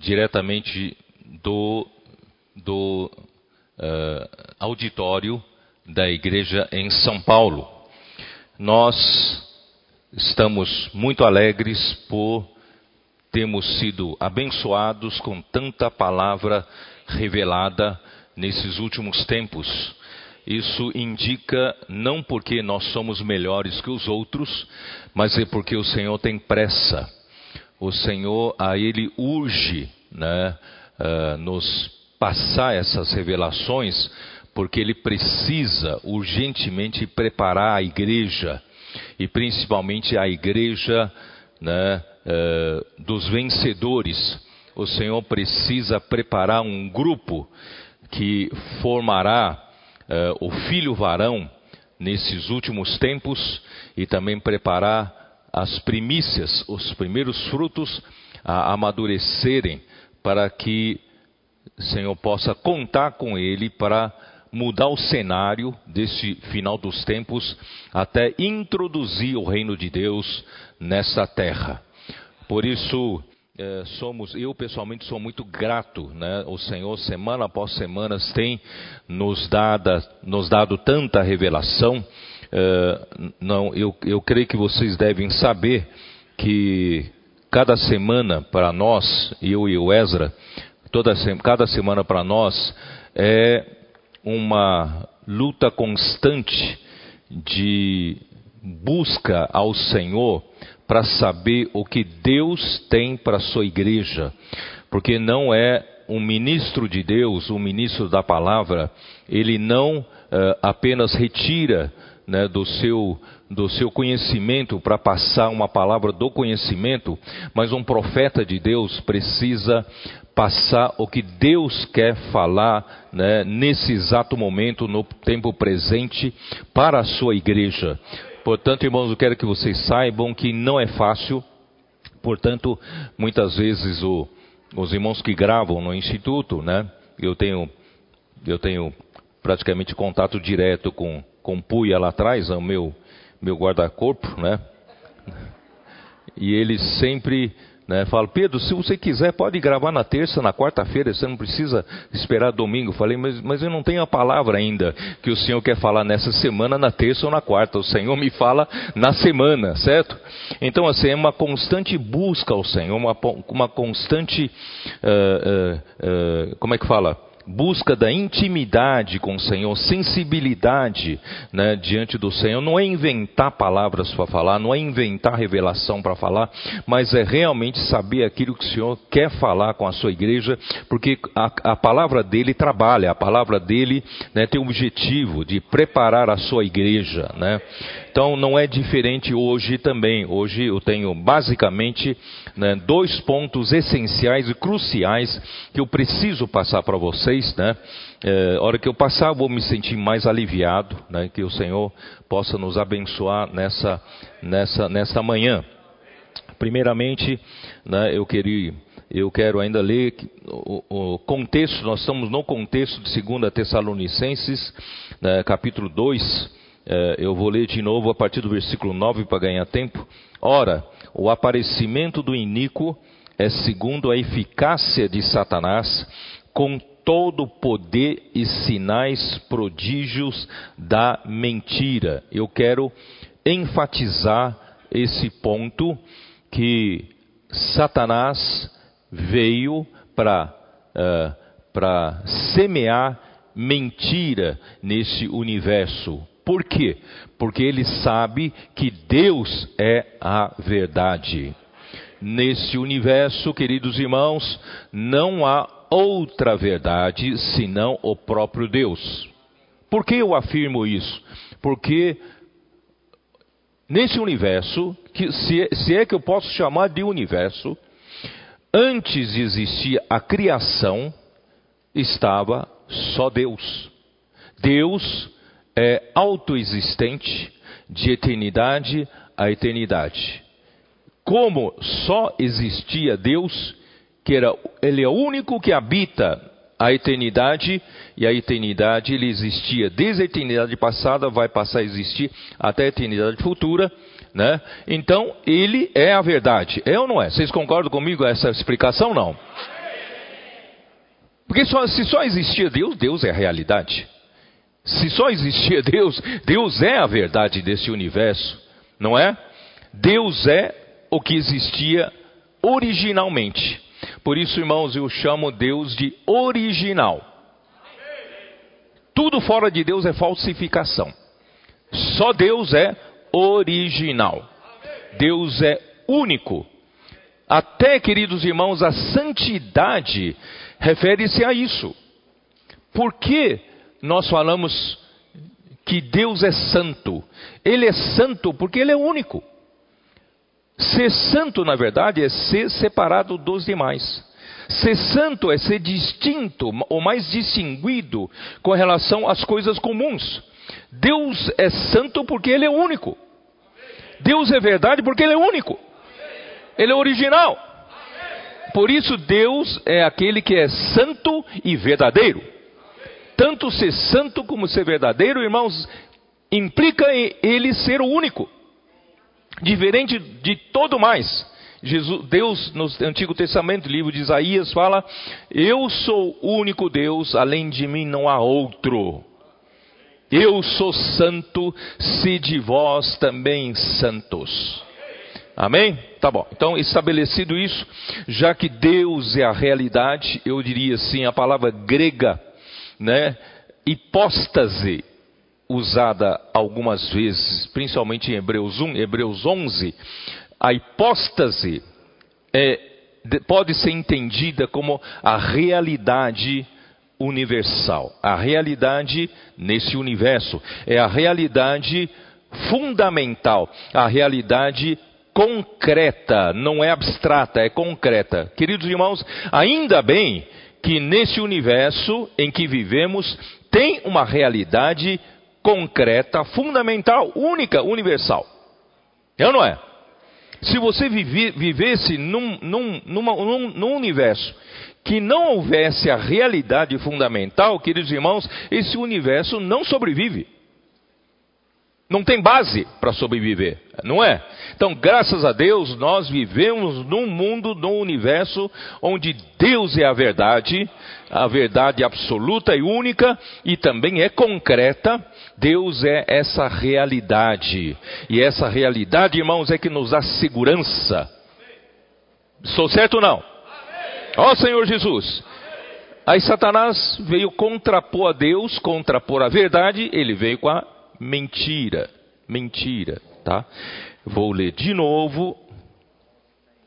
diretamente do, do uh, auditório da igreja em São Paulo. Nós estamos muito alegres por termos sido abençoados com tanta palavra revelada nesses últimos tempos. Isso indica não porque nós somos melhores que os outros, mas é porque o Senhor tem pressa. O Senhor, a Ele urge né, uh, nos passar essas revelações, porque Ele precisa urgentemente preparar a igreja, e principalmente a igreja né, uh, dos vencedores. O Senhor precisa preparar um grupo que formará uh, o filho varão nesses últimos tempos e também preparar as primícias, os primeiros frutos a amadurecerem para que o Senhor possa contar com ele para mudar o cenário desse final dos tempos até introduzir o reino de Deus nessa terra. Por isso, é, somos, eu pessoalmente sou muito grato, né? O Senhor, semana após semana, tem nos, dado nos dado tanta revelação. É, não, eu, eu creio que vocês devem saber que cada semana para nós, eu e o Ezra, toda, cada semana para nós é uma luta constante de busca ao Senhor para saber o que Deus tem para a sua igreja, porque não é um ministro de Deus, um ministro da palavra, ele não uh, apenas retira né, do, seu, do seu conhecimento para passar uma palavra do conhecimento, mas um profeta de Deus precisa passar o que Deus quer falar né, nesse exato momento, no tempo presente, para a sua igreja. Portanto, irmãos, eu quero que vocês saibam que não é fácil. Portanto, muitas vezes o, os irmãos que gravam no instituto, né? Eu tenho, eu tenho praticamente contato direto com com Puia lá atrás, o meu meu guarda-corpo, né? E eles sempre né? Falo, Pedro, se você quiser, pode gravar na terça, na quarta-feira, você não precisa esperar domingo. Falei, mas, mas eu não tenho a palavra ainda que o Senhor quer falar nessa semana, na terça ou na quarta. O Senhor me fala na semana, certo? Então, assim, é uma constante busca ao Senhor, uma, uma constante. Uh, uh, uh, como é que fala? Busca da intimidade com o Senhor, sensibilidade né, diante do Senhor, não é inventar palavras para falar, não é inventar revelação para falar, mas é realmente saber aquilo que o Senhor quer falar com a sua igreja, porque a, a palavra dele trabalha, a palavra dele né, tem o objetivo de preparar a sua igreja. Né? Então não é diferente hoje também. Hoje eu tenho basicamente né, dois pontos essenciais e cruciais que eu preciso passar para vocês. Né? É, hora que eu passar, vou me sentir mais aliviado, né, que o Senhor possa nos abençoar nessa, nessa, nessa manhã. Primeiramente, né, eu queria eu quero ainda ler o, contexto, nós estamos no contexto de 2 Tessalonicenses, né, capítulo 2, é, eu vou ler de novo a partir do versículo 9 para ganhar tempo. Ora, o aparecimento do iníquo é segundo a eficácia de Satanás, com todo o poder e sinais prodígios da mentira. Eu quero enfatizar esse ponto que Satanás veio para uh, semear mentira nesse universo. Por quê? Porque ele sabe que Deus é a verdade. Nesse universo, queridos irmãos, não há outra verdade senão o próprio Deus. Por que eu afirmo isso? Porque nesse universo, que se, se é que eu posso chamar de universo, antes de existir a criação, estava só Deus. Deus é autoexistente de eternidade a eternidade. Como só existia Deus, que era, ele é o único que habita a eternidade, e a eternidade ele existia desde a eternidade passada, vai passar a existir até a eternidade futura, né? Então, ele é a verdade. É ou não é? Vocês concordam comigo essa explicação? Não. Porque só, se só existia Deus, Deus é a realidade. Se só existia Deus, Deus é a verdade desse universo, não é? Deus é o que existia originalmente. Por isso, irmãos, eu chamo Deus de original. Tudo fora de Deus é falsificação. Só Deus é original. Deus é único. Até, queridos irmãos, a santidade refere-se a isso. Por que nós falamos que Deus é santo? Ele é santo porque ele é único. Ser santo, na verdade, é ser separado dos demais. Ser santo é ser distinto ou mais distinguido com relação às coisas comuns. Deus é santo porque Ele é único. Deus é verdade porque Ele é único. Ele é original. Por isso, Deus é aquele que é santo e verdadeiro. Tanto ser santo como ser verdadeiro, irmãos, implica ele ser o único diferente de todo mais. Jesus, Deus, no Antigo Testamento, livro de Isaías, fala: Eu sou o único Deus, além de mim não há outro. Eu sou santo, se de vós também santos. Amém? Tá bom. Então, estabelecido isso, já que Deus é a realidade, eu diria assim, a palavra grega, né? Hipóstase, usada algumas vezes, principalmente em Hebreus 1, Hebreus 11, a hipóstase é, pode ser entendida como a realidade universal. A realidade nesse universo é a realidade fundamental, a realidade concreta, não é abstrata, é concreta. Queridos irmãos, ainda bem que nesse universo em que vivemos tem uma realidade concreta, fundamental, única, universal. É ou não é? Se você vive, vivesse num, num, numa, num, num universo que não houvesse a realidade fundamental, queridos irmãos, esse universo não sobrevive. Não tem base para sobreviver, não é? Então, graças a Deus, nós vivemos num mundo, num universo onde Deus é a verdade, a verdade absoluta e única e também é concreta. Deus é essa realidade. E essa realidade, irmãos, é que nos dá segurança. Sou certo ou não? Ó Senhor Jesus. Aí Satanás veio contrapor a Deus, contrapor a verdade, ele veio com a mentira. Mentira, tá? Vou ler de novo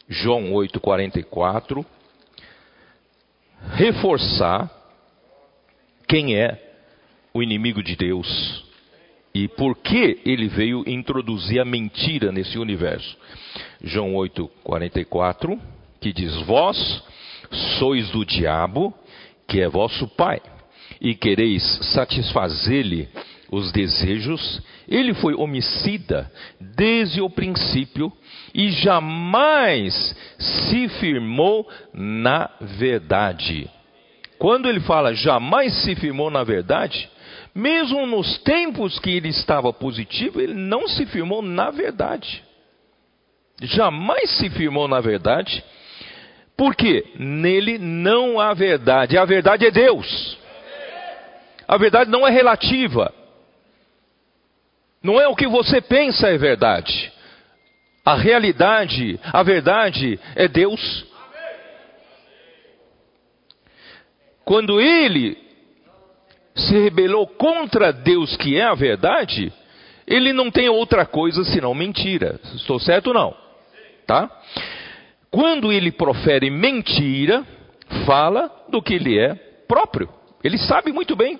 João 8:44. Reforçar quem é o inimigo de Deus e por que ele veio introduzir a mentira nesse universo. João 8:44, que diz: Vós sois do diabo, que é vosso pai, e quereis satisfazer-lhe os desejos, ele foi homicida desde o princípio e jamais se firmou na verdade. Quando ele fala jamais se firmou na verdade, mesmo nos tempos que ele estava positivo, ele não se firmou na verdade. Jamais se firmou na verdade, porque nele não há verdade. A verdade é Deus. A verdade não é relativa. Não é o que você pensa é verdade. A realidade, a verdade é Deus. Quando ele se rebelou contra Deus, que é a verdade, ele não tem outra coisa senão mentira. Estou certo ou não? Tá? Quando ele profere mentira, fala do que ele é próprio. Ele sabe muito bem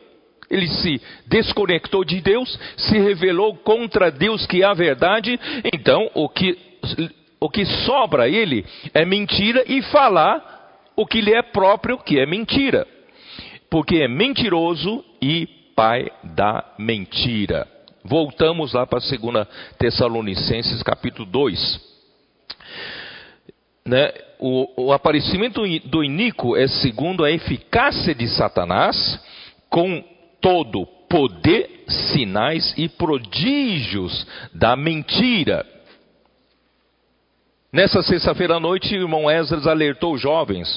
ele se desconectou de Deus, se revelou contra Deus que é a verdade, então o que, o que sobra a ele é mentira e falar o que lhe é próprio, que é mentira. Porque é mentiroso e pai da mentira. Voltamos lá para 2 Tessalonicenses capítulo 2. Né, o, o, aparecimento do iníquo é segundo a eficácia de Satanás, com todo poder, sinais e prodígios da mentira. Nessa sexta-feira à noite, o irmão Esdras alertou os jovens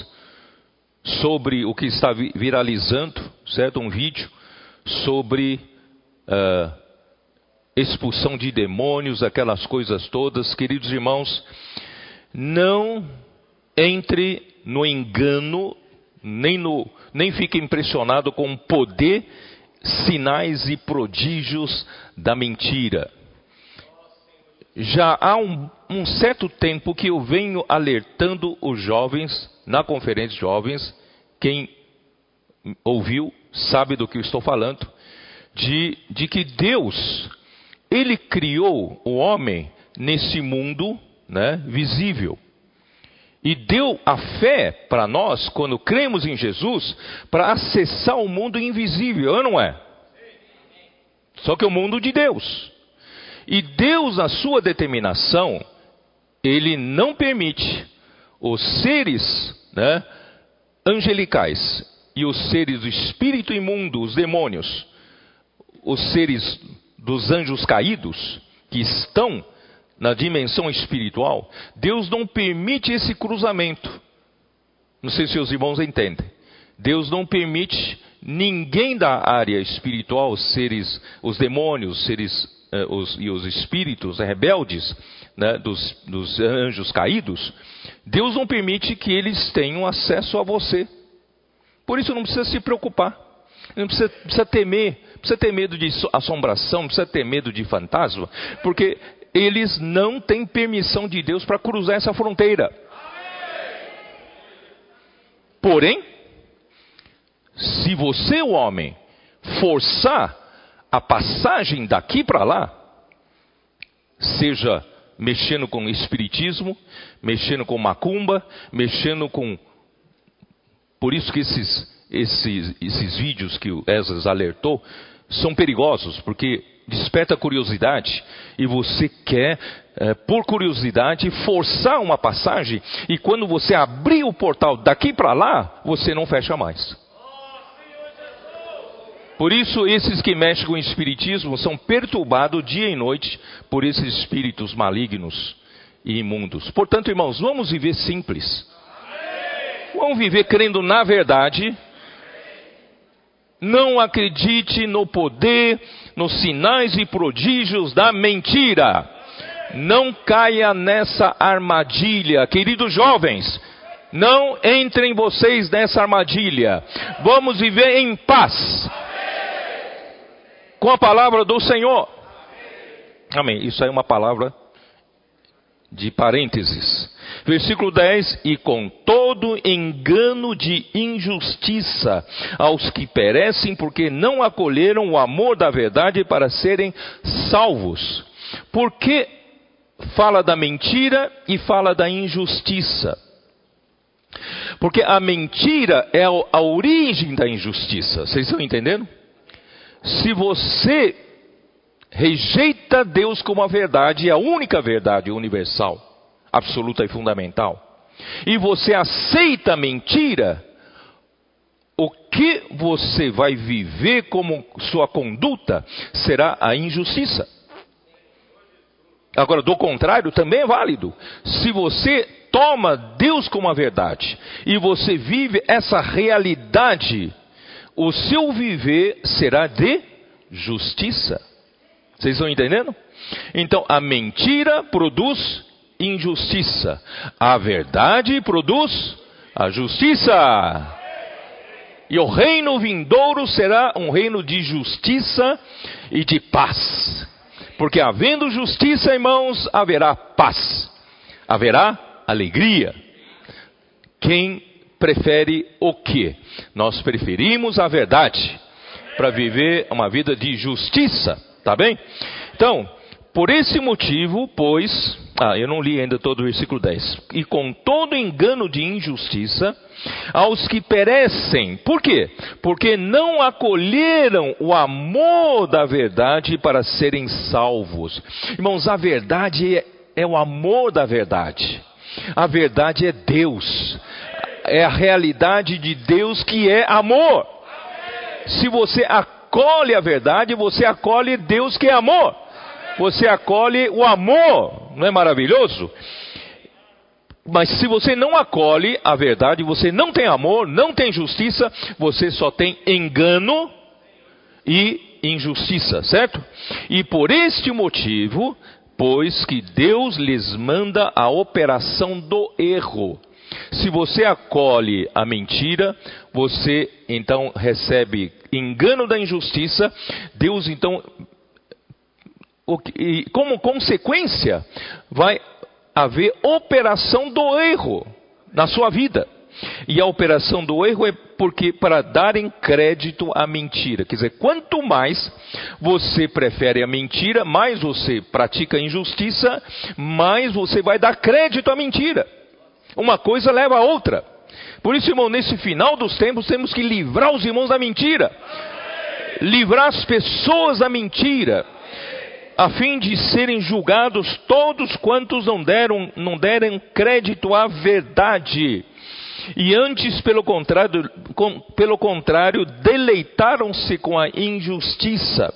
sobre o que está viralizando, certo? Um vídeo sobre uh, expulsão de demônios, aquelas coisas todas. Queridos irmãos, não entre no engano, nem, no, nem fique impressionado com o poder, sinais e prodígios da mentira. Já há um, um certo tempo que eu venho alertando os jovens, na conferência de jovens, quem ouviu sabe do que eu estou falando, de, de que Deus, Ele criou o homem nesse mundo né, visível. E deu a fé para nós, quando cremos em Jesus, para acessar o mundo invisível, não é? Só que é o mundo de Deus. E Deus, na sua determinação, Ele não permite os seres né, angelicais e os seres do espírito imundo, os demônios, os seres dos anjos caídos, que estão na dimensão espiritual, Deus não permite esse cruzamento. Não sei se os irmãos entendem. Deus não permite ninguém da área espiritual, os seres, os demônios, os seres eh, os, e os espíritos rebeldes né, dos, dos anjos caídos, Deus não permite que eles tenham acesso a você. Por isso não precisa se preocupar. Não precisa, precisa temer, precisa ter medo de assombração, precisa ter medo de fantasma, porque eles não têm permissão de Deus para cruzar essa fronteira. Porém, se você, o homem, forçar a passagem daqui para lá, seja mexendo com espiritismo, mexendo com macumba, mexendo com. Por isso que esses, esses, esses vídeos que o Esdras alertou são perigosos, porque desperta curiosidade e você quer, é, por curiosidade, forçar uma passagem e quando você abrir o portal daqui para lá, você não fecha mais. Por isso, esses que mexem com o espiritismo são perturbados dia e noite por esses espíritos malignos e imundos. Portanto, irmãos, vamos viver simples. Vamos viver crendo na verdade. Não acredite no poder, nos sinais e prodígios da mentira. Não caia nessa armadilha, queridos jovens. Não entrem vocês nessa armadilha. Vamos viver em paz com a palavra do Senhor. Amém. Isso aí é uma palavra de parênteses. Versículo 10: E com todo engano de injustiça aos que perecem, porque não acolheram o amor da verdade para serem salvos. Porque fala da mentira e fala da injustiça. Porque a mentira é a origem da injustiça. Vocês estão entendendo? Se você rejeita Deus como a verdade, a única verdade universal, absoluta e fundamental, e você aceita a mentira, o que você vai viver como sua conduta será a injustiça. Agora, do contrário, também é válido. Se você toma Deus como a verdade e você vive essa realidade o seu viver será de justiça. Vocês estão entendendo? Então, a mentira produz injustiça, a verdade produz a justiça. E o reino vindouro será um reino de justiça e de paz. Porque havendo justiça, irmãos, haverá paz, haverá alegria. Quem prefere o que? Nós preferimos a verdade para viver uma vida de justiça, tá bem? Então, por esse motivo, pois, ah, eu não li ainda todo o versículo 10. E com todo engano de injustiça, aos que perecem. Por quê? Porque não acolheram o amor da verdade para serem salvos. Irmãos, a verdade é, é o amor da verdade. A verdade é Deus é a realidade de Deus que é amor. Se você acolhe a verdade, você acolhe Deus que é amor. Você acolhe o amor, não é maravilhoso? Mas se você não acolhe a verdade, você não tem amor, não tem justiça, você só tem engano e injustiça, certo? E por este motivo, pois que Deus lhes manda a operação do erro. Se você acolhe a mentira, você então recebe engano da injustiça, Deus então, como consequência, vai haver operação do erro na sua vida. E a operação do erro é porque para darem crédito à mentira. Quer dizer, quanto mais você prefere a mentira, mais você pratica injustiça, mais você vai dar crédito à mentira. Uma coisa leva a outra. Por isso, irmão, nesse final dos tempos, temos que livrar os irmãos da mentira. Livrar as pessoas da mentira a fim de serem julgados todos quantos não deram, não deram crédito à verdade. E antes, pelo contrário, com, pelo contrário deleitaram-se com a injustiça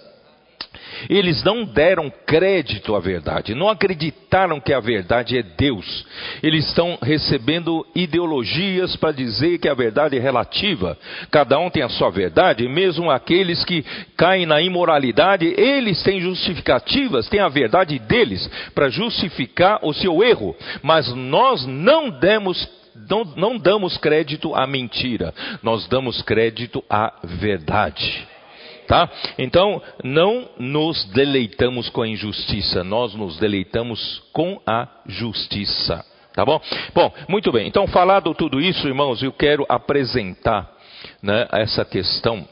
eles não deram crédito à verdade, não acreditaram que a verdade é Deus. Eles estão recebendo ideologias para dizer que a verdade é relativa. Cada um tem a sua verdade, mesmo aqueles que caem na imoralidade, eles têm justificativas, têm a verdade deles para justificar o seu erro. Mas nós não demos não, não, damos crédito à mentira, nós damos crédito à verdade. Tá? Então, não nos deleitamos com a injustiça, nós nos deleitamos com a justiça. Tá bom? Bom, muito bem. Então, falado tudo isso, irmãos, eu quero apresentar né, essa questão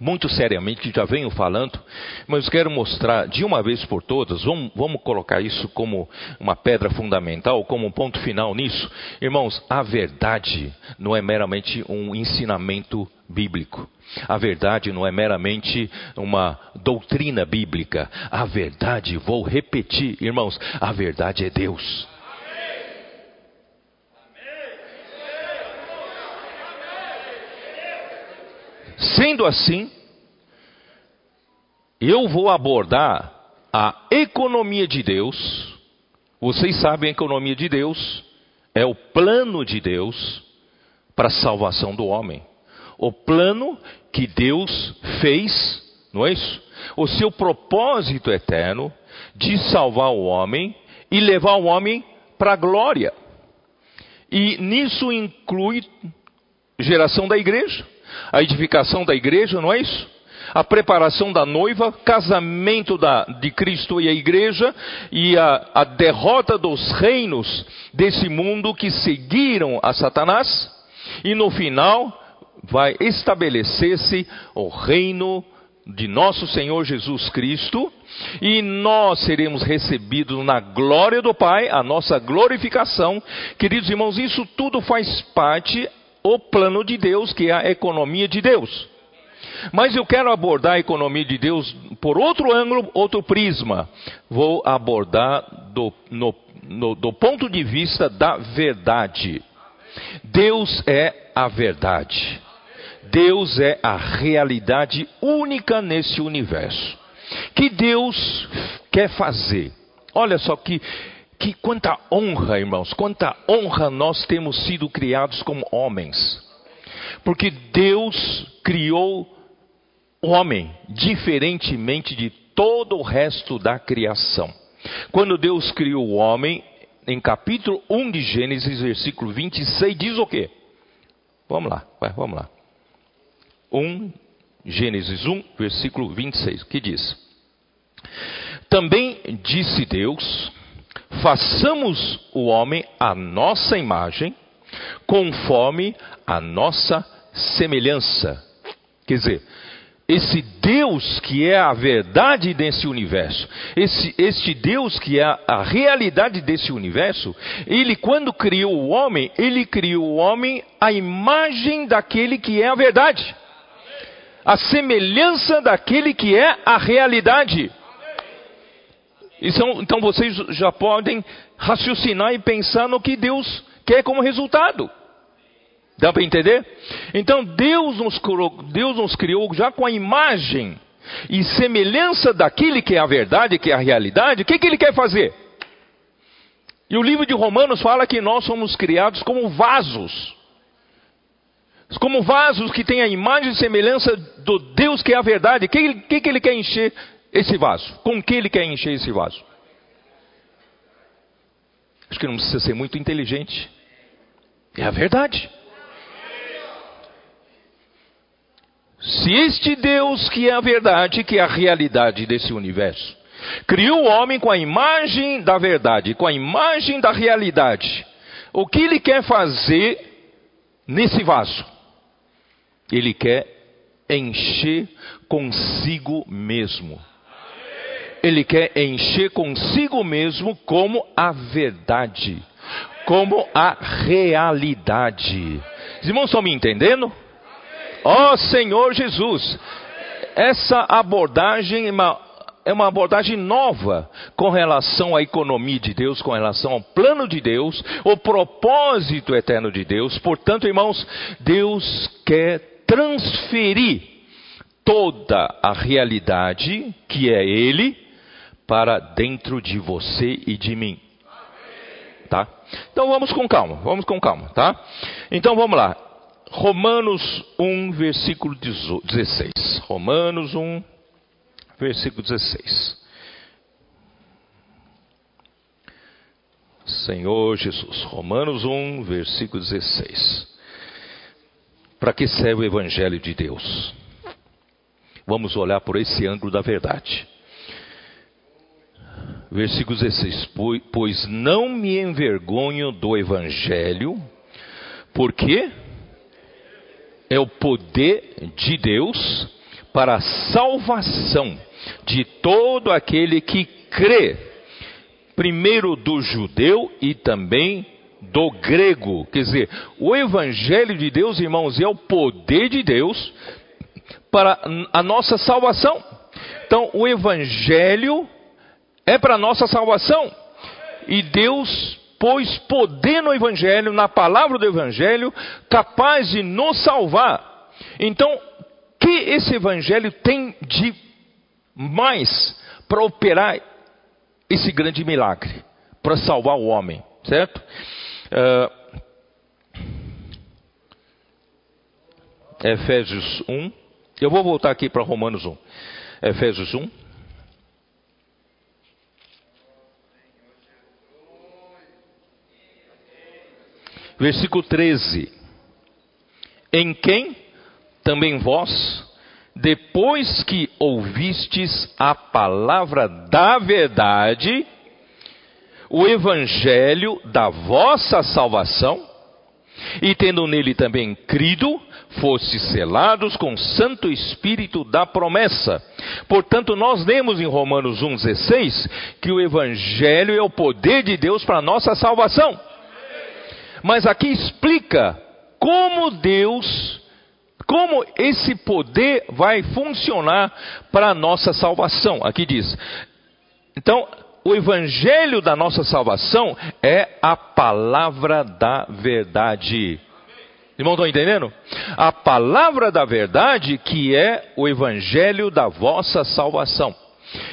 muito seriamente, já venho falando, mas quero mostrar de uma vez por todas, vamos, vamos, colocar isso como uma pedra fundamental, como um ponto final nisso. Irmãos, a verdade não é meramente um ensinamento bíblico. A verdade não é meramente uma doutrina bíblica. A verdade, vou repetir, irmãos, a verdade é Deus. Sendo assim, eu vou abordar a economia de Deus. Vocês sabem a economia de Deus é o plano de Deus para a salvação do homem. O plano que Deus fez, não é isso? O seu propósito eterno de salvar o homem e levar o homem para a glória. E nisso inclui geração da igreja, a edificação da igreja, não é isso? A preparação da noiva, casamento da, de Cristo e a igreja, e a, a derrota dos reinos desse mundo que seguiram a Satanás, e no final, vai estabelecer-se o reino de nosso Senhor Jesus Cristo, e nós seremos recebidos na glória do Pai, a nossa glorificação. Queridos irmãos, isso tudo faz parte o plano de Deus, que é a economia de Deus. Mas eu quero abordar a economia de Deus por outro ângulo, outro prisma. Vou abordar do, no, no, do ponto de vista da verdade. Deus é a verdade. Deus é a realidade única nesse universo. Que Deus quer fazer. Olha só que que quanta honra, irmãos, quanta honra nós temos sido criados como homens. Porque Deus criou o homem diferentemente de todo o resto da criação. Quando Deus criou o homem, em capítulo 1 de Gênesis, versículo 26, diz o quê? Vamos lá, vai, vamos lá. 1, Gênesis 1, versículo 26, que diz: Também disse Deus: façamos o homem à nossa imagem, conforme a nossa semelhança. Quer dizer, esse Deus que é a verdade desse universo, esse, este Deus que é a, realidade desse universo, ele, quando criou o homem, ele criou o homem à imagem daquele que é a verdade, a semelhança daquele que é a realidade. Então, então vocês já podem raciocinar e pensar no que Deus quer como resultado. Dá para entender? Então Deus nos, Deus nos criou já com a imagem e semelhança daquele que é a verdade, que é a realidade. O que, que Ele quer fazer? E o livro de Romanos fala que nós somos criados como vasos. Como vasos que têm a imagem e semelhança do Deus que é a verdade. O que, que, que ele quer encher esse vaso? Com que ele quer encher esse vaso? Acho que não precisa ser muito inteligente. É a verdade. Se este Deus que é a verdade, que é a realidade desse universo, criou o homem com a imagem da verdade, com a imagem da realidade, o que ele quer fazer nesse vaso? Ele quer encher consigo mesmo. Ele quer encher consigo mesmo como a verdade, como a realidade. Os irmãos estão me entendendo? Ó oh, Senhor Jesus, essa abordagem é uma, é uma abordagem nova com relação à economia de Deus, com relação ao plano de Deus, o propósito eterno de Deus. Portanto, irmãos, Deus quer transferir toda a realidade que é Ele para dentro de você e de mim. Tá? Então vamos com calma, vamos com calma, tá? Então vamos lá. Romanos 1, versículo 16. Romanos 1, versículo 16. Senhor Jesus. Romanos 1, versículo 16. Para que serve o Evangelho de Deus? Vamos olhar por esse ângulo da verdade. Versículo 16: Pois não me envergonho do Evangelho, porque é o poder de Deus para a salvação de todo aquele que crê, primeiro do judeu e também do grego. Quer dizer, o Evangelho de Deus, irmãos, é o poder de Deus para a nossa salvação. Então, o Evangelho é para nossa salvação. E Deus pôs poder no Evangelho, na palavra do Evangelho, capaz de nos salvar. Então, que esse Evangelho tem de mais para operar esse grande milagre, para salvar o homem, certo? Uh, Efésios 1. Eu vou voltar aqui para Romanos 1. Efésios 1. Versículo 13: Em quem também vós, depois que ouvistes a palavra da verdade, o evangelho da vossa salvação, e tendo nele também crido, foste selados com o Santo Espírito da promessa. Portanto, nós lemos em Romanos 1,16 que o Evangelho é o poder de Deus para a nossa salvação. Mas aqui explica como Deus, como esse poder vai funcionar para a nossa salvação. Aqui diz: então, o evangelho da nossa salvação é a palavra da verdade. Irmão, estão entendendo? A palavra da verdade que é o evangelho da vossa salvação.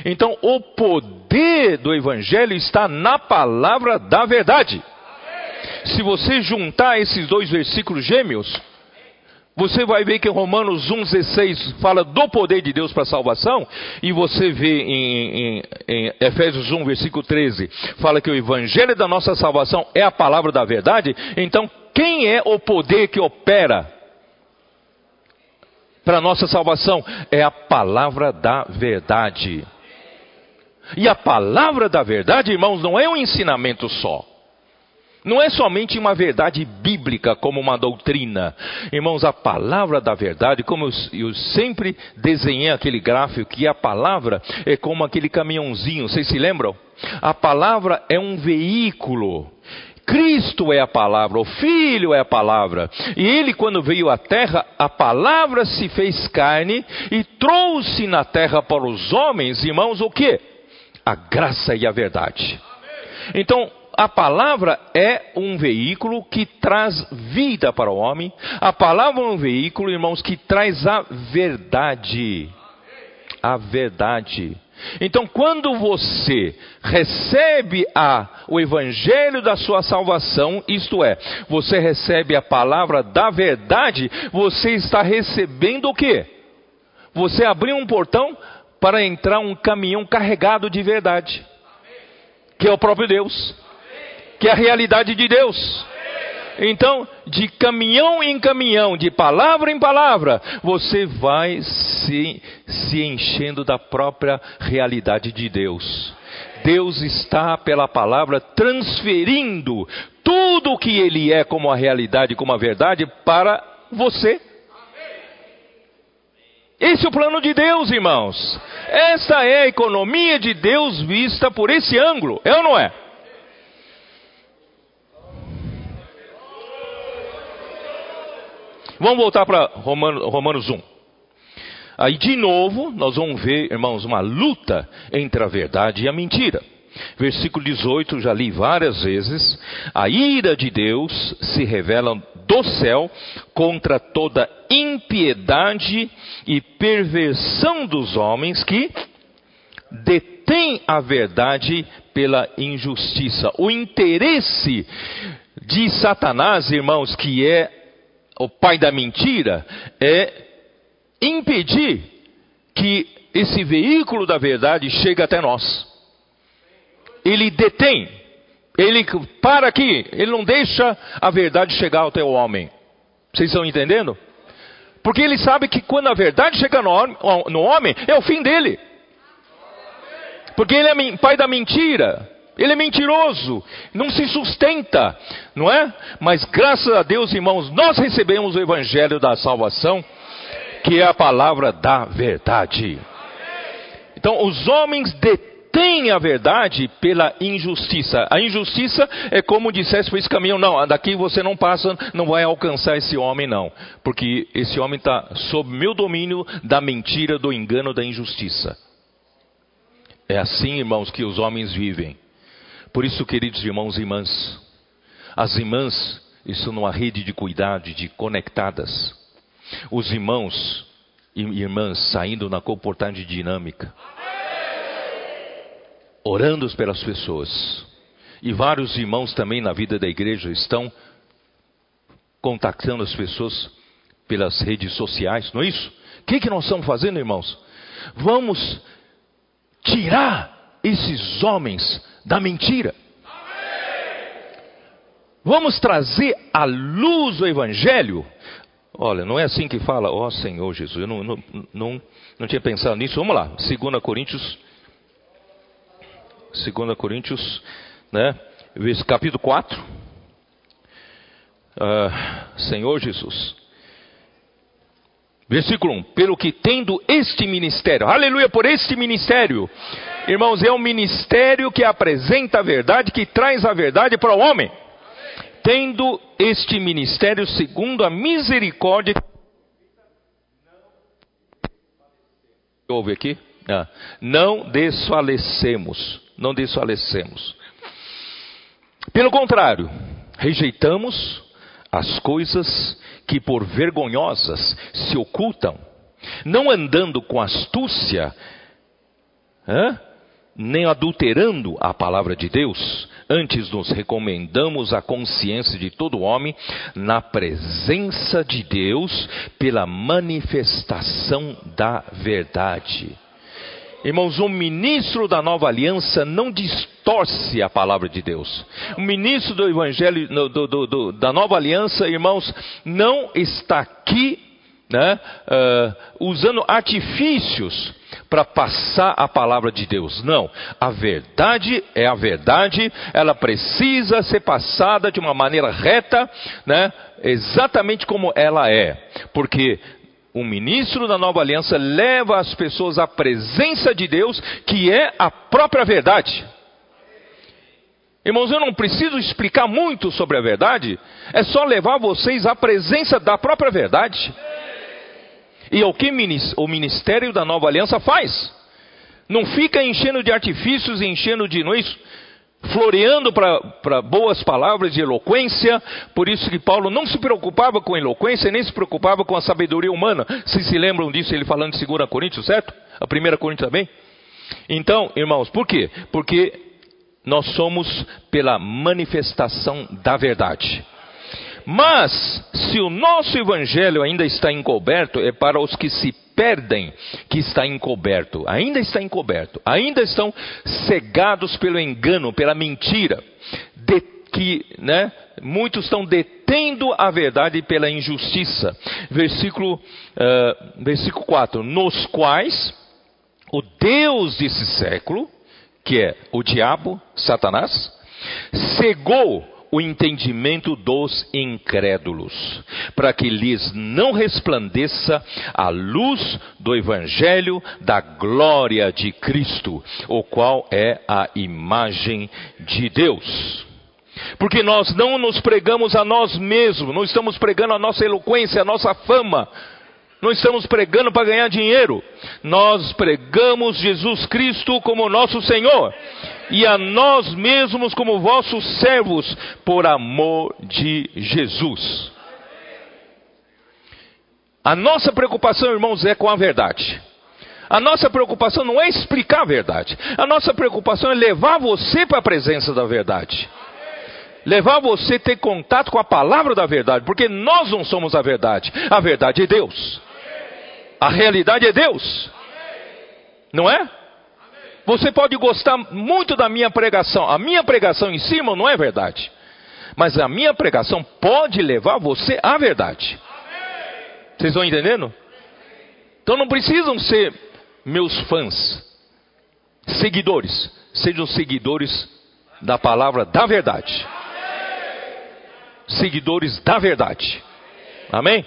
Então, o poder do evangelho está na palavra da verdade. Se você juntar esses dois versículos gêmeos, você vai ver que Romanos 1,16 fala do poder de Deus para a salvação, e você vê em, em, em, Efésios 1, versículo 13, fala que o evangelho da nossa salvação é a palavra da verdade. Então, quem é o poder que opera para a nossa salvação? É a palavra da verdade. E a palavra da verdade, irmãos, não é um ensinamento só. Não é somente uma verdade bíblica como uma doutrina. Irmãos, a palavra da verdade, como eu, eu, sempre desenhei aquele gráfico, que a palavra é como aquele caminhãozinho, vocês se lembram? A palavra é um veículo. Cristo é a palavra, o Filho é a palavra. E ele, quando veio à terra, a palavra se fez carne e trouxe na terra para os homens, irmãos, o que? A graça e a verdade. Então, a palavra é um veículo que traz vida para o homem. A palavra é um veículo, irmãos, que traz a verdade. a verdade. Então, quando você recebe a, o evangelho da sua salvação, isto é, você recebe a palavra da verdade, você está recebendo o quê? Você abriu um portão para entrar um caminhão carregado de verdade, que é o próprio Deus, que é a realidade de Deus. Então, de caminhão em caminhão, de palavra em palavra, você vai se, se enchendo da própria realidade de Deus. Deus está, pela palavra, transferindo tudo o que Ele é como a realidade, como a verdade, para você. Esse é o plano de Deus, irmãos. Esta é a economia de Deus vista por esse ângulo, é ou não é? Vamos voltar para Romanos, Romanos 1. Aí de novo, nós vamos ver, irmãos, uma luta entre a verdade e a mentira. Versículo 18, já li várias vezes. A ira de Deus se revela do céu contra toda impiedade e perversão dos homens que detêm a verdade pela injustiça. O interesse de Satanás, irmãos, que é o pai da mentira, é impedir que esse veículo da verdade chegue até nós. Ele detém, ele para aqui, ele não deixa a verdade chegar até o homem. Vocês estão entendendo? Porque ele sabe que quando a verdade chega no, no homem, é o fim dele. Porque ele é pai da mentira. Ele é mentiroso, não se sustenta, não é? Mas graças a Deus, irmãos, nós recebemos o evangelho da salvação, que é a palavra da verdade. Então, os homens detêm a verdade pela injustiça. A injustiça é como dissesse por esse caminho: não, daqui você não passa, não vai alcançar esse homem, não. Porque esse homem está sob meu domínio da mentira, do engano, da injustiça. É assim, irmãos, que os homens vivem. Por isso, queridos irmãos e irmãs, as irmãs estão numa rede de cuidado, de conectadas. Os irmãos e irmãs saindo na comportagem dinâmica. Orando pelas pessoas. E vários irmãos também na vida da igreja estão contactando as pessoas pelas redes sociais, não é isso? O que, que nós estamos fazendo, irmãos? Vamos tirar esses homens da mentira. Vamos trazer à luz o Evangelho. Olha, não é assim que fala, ó oh, Senhor Jesus, eu não, não, não, não tinha pensado nisso. Vamos lá, 2 Coríntios, 2 Coríntios, né, capítulo 4. Uh, ah, Senhor Jesus, Versículo 1: Pelo que tendo este ministério, aleluia por este ministério, irmãos, é um ministério que apresenta a verdade, que traz a verdade para o homem. Tendo este ministério segundo a misericórdia. Ouve aqui? Ah, não desfalecemos, não desfalecemos. Pelo contrário, rejeitamos as coisas que por vergonhosas se ocultam, não andando com astúcia, hein? Nem adulterando a palavra de Deus, antes nos recomendamos a consciência de todo homem na presença de Deus pela manifestação da verdade. Irmãos, um ministro da nova aliança não distorce a palavra de Deus. O ministro do evangelho do, do, do, da nova aliança, irmãos, não está aqui né, uh, usando artifícios para passar a palavra de Deus. Não. A verdade é a verdade, ela precisa ser passada de uma maneira reta, né, exatamente como ela é. Porque o ministro da nova aliança leva as pessoas à presença de Deus, que é a própria verdade. Irmãos, eu não preciso explicar muito sobre a verdade, é só levar vocês à presença da própria verdade. E é o que o ministério da nova aliança faz. Não fica enchendo de artifícios, enchendo de nois. floreando para boas palavras de eloquência, por isso que Paulo não se preocupava com eloquência, nem se preocupava com a sabedoria humana. Vocês se lembram disso, ele falando em 2 Coríntios, certo? A 1 Coríntios também? Então, irmãos, por quê? Porque nós somos pela manifestação da verdade. Mas, se o nosso evangelho ainda está encoberto, é para os que se perdem que está encoberto. Ainda está encoberto. Ainda estão cegados pelo engano, pela mentira. De que, né, muitos estão detendo a verdade pela injustiça. Versículo, uh, versículo 4. Nos quais o Deus desse século, que é o diabo, Satanás, cegou o entendimento dos incrédulos, para que lhes não resplandeça a luz do Evangelho da glória de Cristo, o qual é a imagem de Deus. Porque nós não nos pregamos a nós mesmos, não estamos pregando a nossa eloquência, a nossa fama, não estamos pregando para ganhar dinheiro. Nós pregamos Jesus Cristo como nosso Senhor e a nós mesmos como vossos servos por amor de Jesus. A nossa preocupação, irmãos, é com a verdade. A nossa preocupação não é explicar a verdade. A nossa preocupação é levar você para a presença da verdade. Levar você a ter contato com a palavra da verdade, porque nós não somos a verdade. A verdade é Deus. A realidade é Deus. Não é? Você pode gostar muito da minha pregação. A minha pregação em cima não é verdade. Mas a minha pregação pode levar você à verdade. Vocês estão entendendo? Então não precisam ser meus fãs, seguidores. Sejam seguidores da palavra da verdade. Seguidores da verdade. Amém?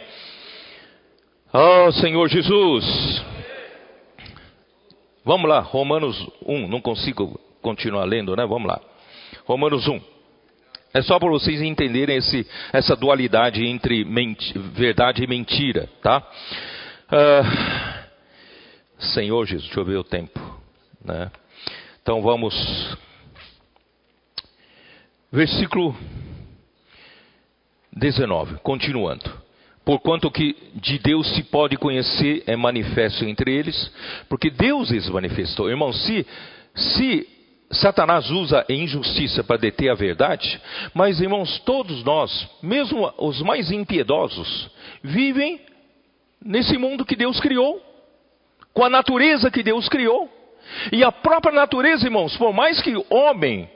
Oh, Senhor Jesus. Vamos lá, Romanos 1. Não consigo continuar lendo, né? Vamos lá. Romanos 1. É só para vocês entenderem esse, essa dualidade entre verdade e mentira, tá? Uh, Senhor Jesus, deixa eu ver o tempo, né? Então vamos. Versículo 19, continuando. Porquanto que de Deus se pode conhecer é manifesto entre eles, porque Deus lhes manifestou. Irmão, se, se Satanás usa a injustiça para deter a verdade, mas irmãos, todos nós, mesmo os mais impiedosos, vivem nesse mundo que Deus criou, com a natureza que Deus criou. E a própria natureza, irmãos, por mais que o homem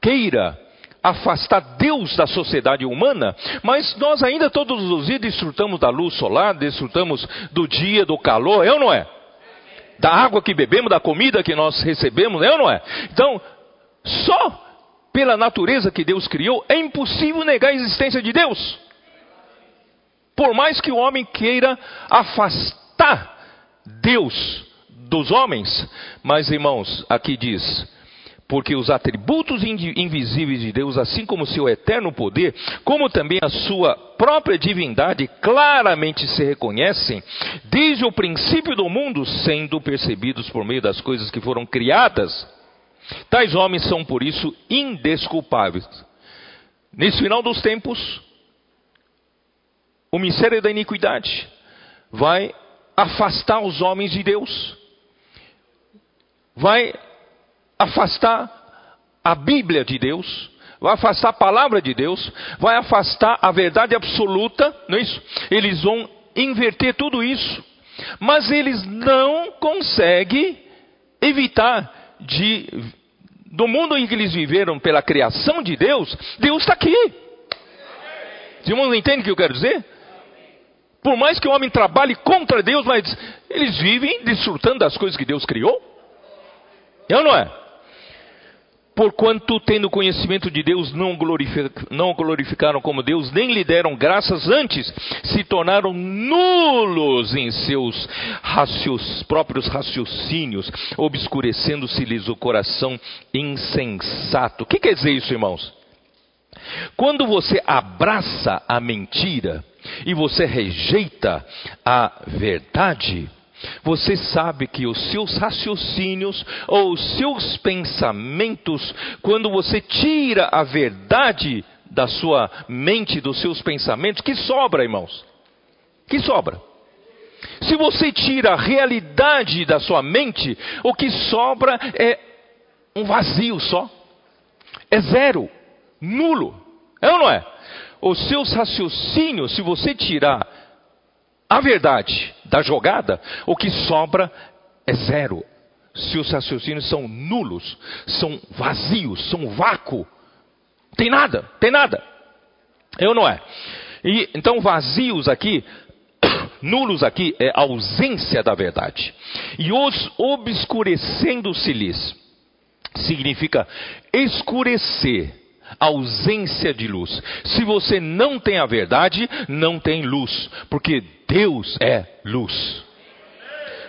queira afastar Deus da sociedade humana, mas nós ainda todos os dias desfrutamos da luz solar, desfrutamos do dia, do calor, é ou não é? Da água que bebemos, da comida que nós recebemos, é ou não é? Então, só pela natureza que Deus criou, é impossível negar a existência de Deus. Por mais que o homem queira afastar Deus dos homens, mas irmãos, aqui diz: porque os atributos invisíveis de Deus, assim como seu eterno poder, como também a sua própria divindade, claramente se reconhecem desde o princípio do mundo, sendo percebidos por meio das coisas que foram criadas. Tais homens são, por isso, indesculpáveis. Nesse final dos tempos, o mistério da iniquidade vai afastar os homens de Deus, vai afastar a Bíblia de Deus, vai afastar a palavra de Deus, vai afastar a verdade absoluta, não é isso? Eles vão inverter tudo isso, mas eles não conseguem evitar de do mundo em que eles viveram pela criação de Deus, Deus está aqui. Os irmãos entendem o que eu quero dizer? Por mais que o homem trabalhe contra Deus, mas eles vivem desfrutando das coisas que Deus criou. É ou não é? Porquanto, tendo conhecimento de Deus, não, não glorificaram como Deus, nem lhe deram graças, antes se tornaram nulos em seus racios, próprios raciocínios, obscurecendo-se-lhes o coração insensato. O que quer dizer isso, irmãos? Quando você abraça a mentira e você rejeita a verdade, Você sabe que os seus raciocínios ou os seus pensamentos, quando você tira a verdade da sua mente, dos seus pensamentos, que sobra, irmãos? Que sobra? Se você tira a realidade da sua mente, o que sobra é um vazio só. É zero, nulo. É ou não é? Os seus raciocínios, se você tirar a verdade da jogada, o que sobra é zero. Seus raciocínios são nulos, são vazios, são vácuo. Tem nada, tem nada. Eu não é. E, então, vazios aqui, nulos aqui, é ausência da verdade. E os obscurecendo-se-lhes significa escurecer, ausência de luz. Se você não tem a verdade, não tem luz, porque Deus é luz.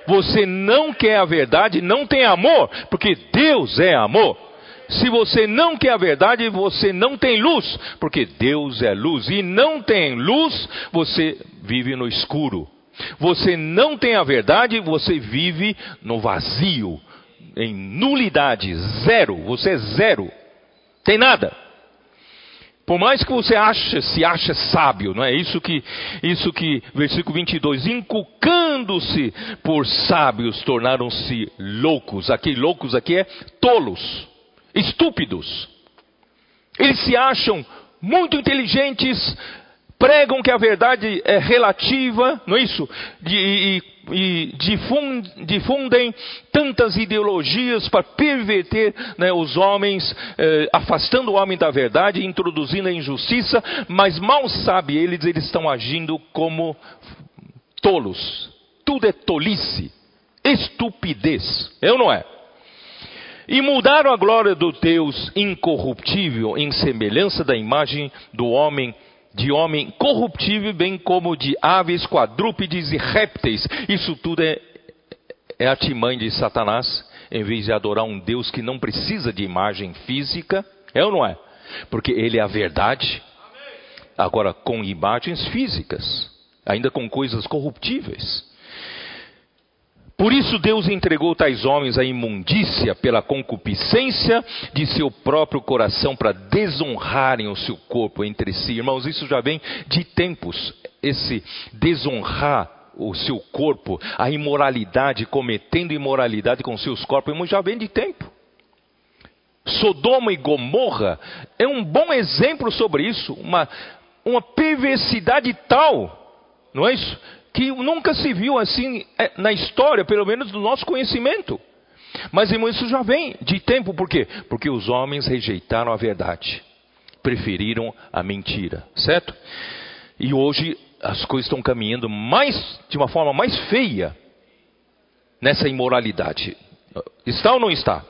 Você não quer a verdade, não tem amor, porque Deus é amor. Se você não quer a verdade, você não tem luz, porque Deus é luz. E não tem luz, você vive no escuro. Você não tem a verdade, você vive no vazio, em nulidade, zero. Você é zero. Tem nada. Por mais que você ache, se ache sábio, não é isso que, isso que, versículo 22, inculcando-se por sábios, tornaram-se loucos. Aqui, loucos aqui é tolos, estúpidos. Eles se acham muito inteligentes, pregam que a verdade é relativa, não é isso? e, e difundem tantas ideologias para perverter né, os homens, eh, afastando o homem da verdade, introduzindo a injustiça, mas mal sabe eles, eles estão agindo como tolos. Tudo é tolice, estupidez, é ou não é? E mudaram a glória do Deus incorruptível em semelhança da imagem do homem de homem corruptível, bem como de aves, quadrúpedes e répteis. Isso tudo é, é timã de Satanás, em vez de adorar um Deus que não precisa de imagem física. É ou não é? Porque ele é a verdade. Agora, com imagens físicas, ainda com coisas corruptíveis. Por isso Deus entregou tais homens à imundícia pela concupiscência de seu próprio coração para desonrarem o seu corpo entre si. Irmãos, isso já vem de tempos. Esse desonrar o seu corpo, a imoralidade, cometendo imoralidade com seus corpos, irmãos, já vem de tempo. Sodoma e Gomorra é um bom exemplo sobre isso, uma, uma perversidade tal, não é isso? Que nunca se viu assim é, na história, pelo menos do nosso conhecimento. Mas, irmão, isso já vem de tempo, por quê? Porque os homens rejeitaram a verdade, preferiram a mentira, certo? E hoje as coisas estão caminhando mais, de uma forma mais feia, nessa imoralidade. Está ou não está?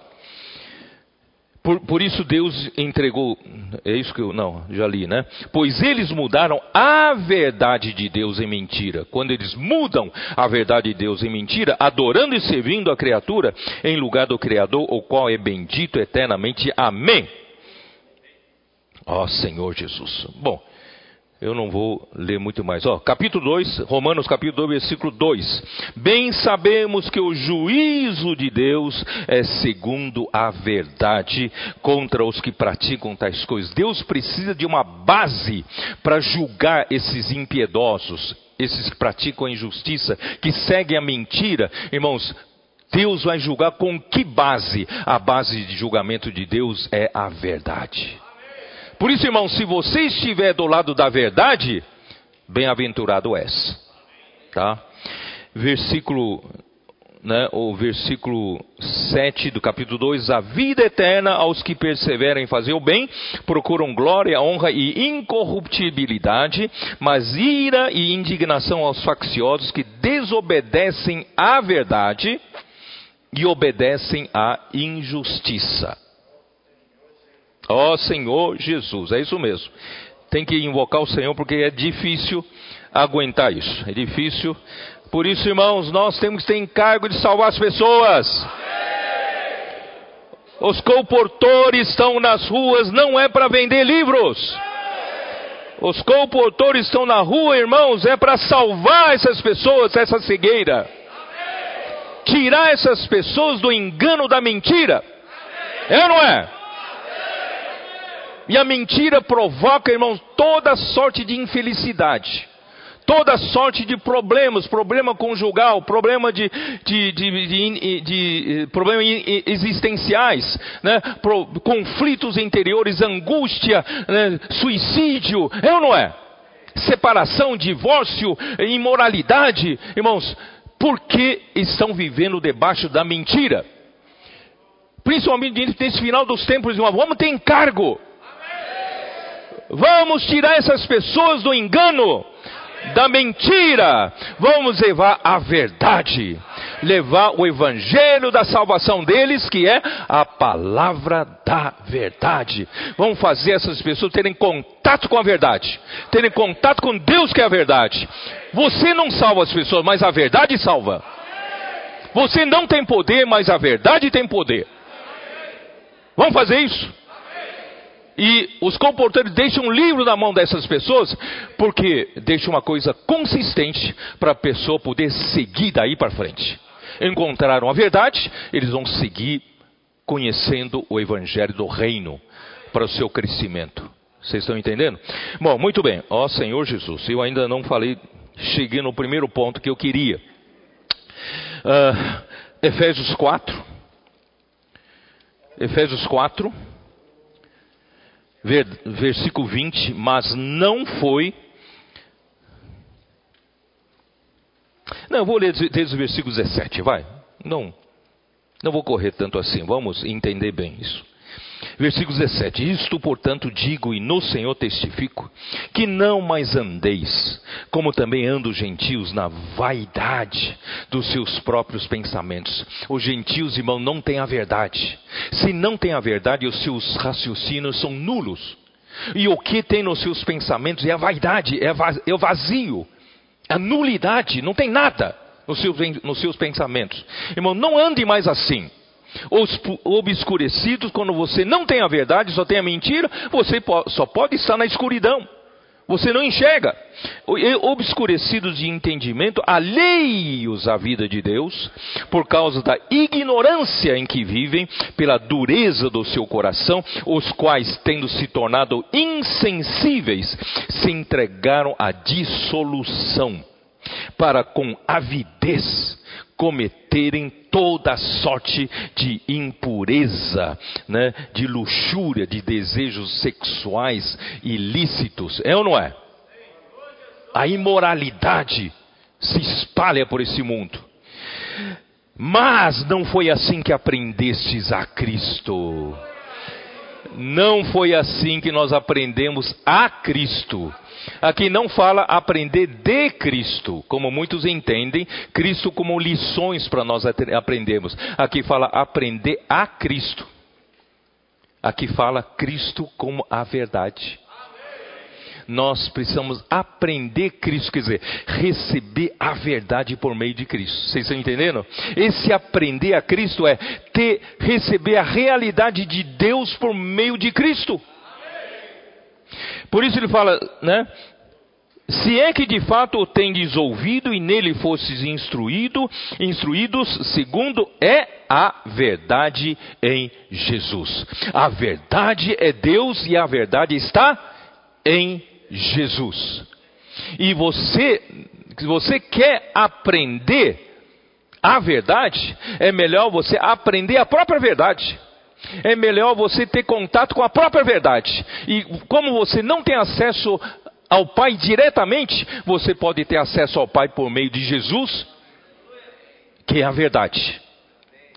Por, por, isso Deus entregou, é isso que eu, não, já li, né? Pois eles mudaram a verdade de Deus em mentira. Quando eles mudam a verdade de Deus em mentira, adorando e servindo a criatura em lugar do Criador, o qual é bendito eternamente. Amém. Ó oh, Senhor Jesus. Bom, eu não vou ler muito mais. Ó, capítulo 2, Romanos capítulo 2, versículo 2. Bem sabemos que o juízo de Deus é segundo a verdade contra os que praticam tais coisas. Deus precisa de uma base para julgar esses impiedosos, esses que praticam a injustiça, que seguem a mentira. Irmãos, Deus vai julgar com que base? A base de julgamento de Deus é a verdade. Por isso, irmão, se você estiver do lado da verdade, bem-aventurado és. Tá? Versículo, né, o versículo 7 do capítulo 2: A vida eterna aos que perseveram em fazer o bem, procuram glória, honra e incorruptibilidade, mas ira e indignação aos facciosos que desobedecem à verdade e obedecem à injustiça. Ó oh, Senhor Jesus, é isso mesmo. Tem que invocar o Senhor porque é difícil aguentar isso. É difícil. Por isso, irmãos, nós temos que ter encargo de salvar as pessoas. Os comportores estão nas ruas, não é para vender livros. Os comportores estão na rua, irmãos, é para salvar essas pessoas, essa cegueira. tirar essas pessoas do engano da mentira. É ou não é? E a mentira provoca, irmãos, toda sorte de infelicidade toda sorte de problemas, problema conjugal, problema de, de, de, de, problemas existenciais, né? Pro, conflitos interiores, angústia, né? suicídio, é ou não é? Separação, divórcio, imoralidade, irmãos, porque estão vivendo debaixo da mentira. Principalmente nesse final dos tempos, irmãos, vamos ter encargo. Vamos tirar essas pessoas do engano da mentira. Vamos levar a verdade, levar o evangelho da salvação deles, que é a palavra da verdade. Vamos fazer essas pessoas terem contato com a verdade, terem contato com Deus que é a verdade. Você não salva as pessoas, mas a verdade salva. Você não tem poder, mas a verdade tem poder. Vamos fazer isso? E os comportadores deixam um livro na mão dessas pessoas, porque deixa uma coisa consistente para a pessoa poder seguir daí para frente. Encontraram a verdade, eles vão seguir conhecendo o evangelho do reino para o seu crescimento. Vocês estão entendendo? Bom, muito bem. Ó Senhor Jesus, eu ainda não falei, cheguei no primeiro ponto que eu queria. Uh, Efésios 4. Efésios 4 versículo 20, mas não foi. Não, vou ler desde o versículo 17, vai. Não, não vou correr tanto assim, vamos entender bem isso. Versículo 17: Isto, portanto, digo e no Senhor testifico, que não mais andeis, como também andam os gentios, na vaidade dos seus próprios pensamentos. Os gentios, irmão, não têm a verdade. Se não têm a verdade, os seus raciocínios são nulos. E o que tem nos seus pensamentos é a vaidade, é, é o vazio, a nulidade, não tem nada nos seus, nos seus pensamentos. Irmão, não ande mais assim obscurecidos, quando você não tem a verdade, só tem a mentira, você só pode estar na escuridão. Você não enxerga. Obscurecidos de entendimento, alheios à vida de Deus, por causa da ignorância em que vivem, pela dureza do seu coração, os quais, tendo se tornado insensíveis, se entregaram à dissolução, para com avidez cometerem toda sorte de impureza, né, de luxúria, de desejos sexuais ilícitos. É ou não é? A imoralidade se espalha por esse mundo. Mas não foi assim que aprendestes a Cristo. Não foi assim que nós aprendemos a Cristo. Aqui não fala aprender de Cristo, como muitos entendem, Cristo como lições para nós aprendermos. Aqui fala aprender a Cristo. Aqui fala Cristo como a verdade. Nós precisamos aprender Cristo, quer dizer, receber a verdade por meio de Cristo. Vocês estão entendendo? Esse aprender a Cristo é ter, receber a realidade de Deus por meio de Cristo. Por isso ele fala, né? Se é que de fato o tendes ouvido e nele fostes instruído, instruídos, segundo é a verdade em Jesus. A verdade é Deus e a verdade está em Jesus. E você, se você quer aprender a verdade, é melhor você aprender a própria verdade é melhor você ter contato com a própria verdade. E como você não tem acesso ao Pai diretamente, você pode ter acesso ao Pai por meio de Jesus, que é a verdade.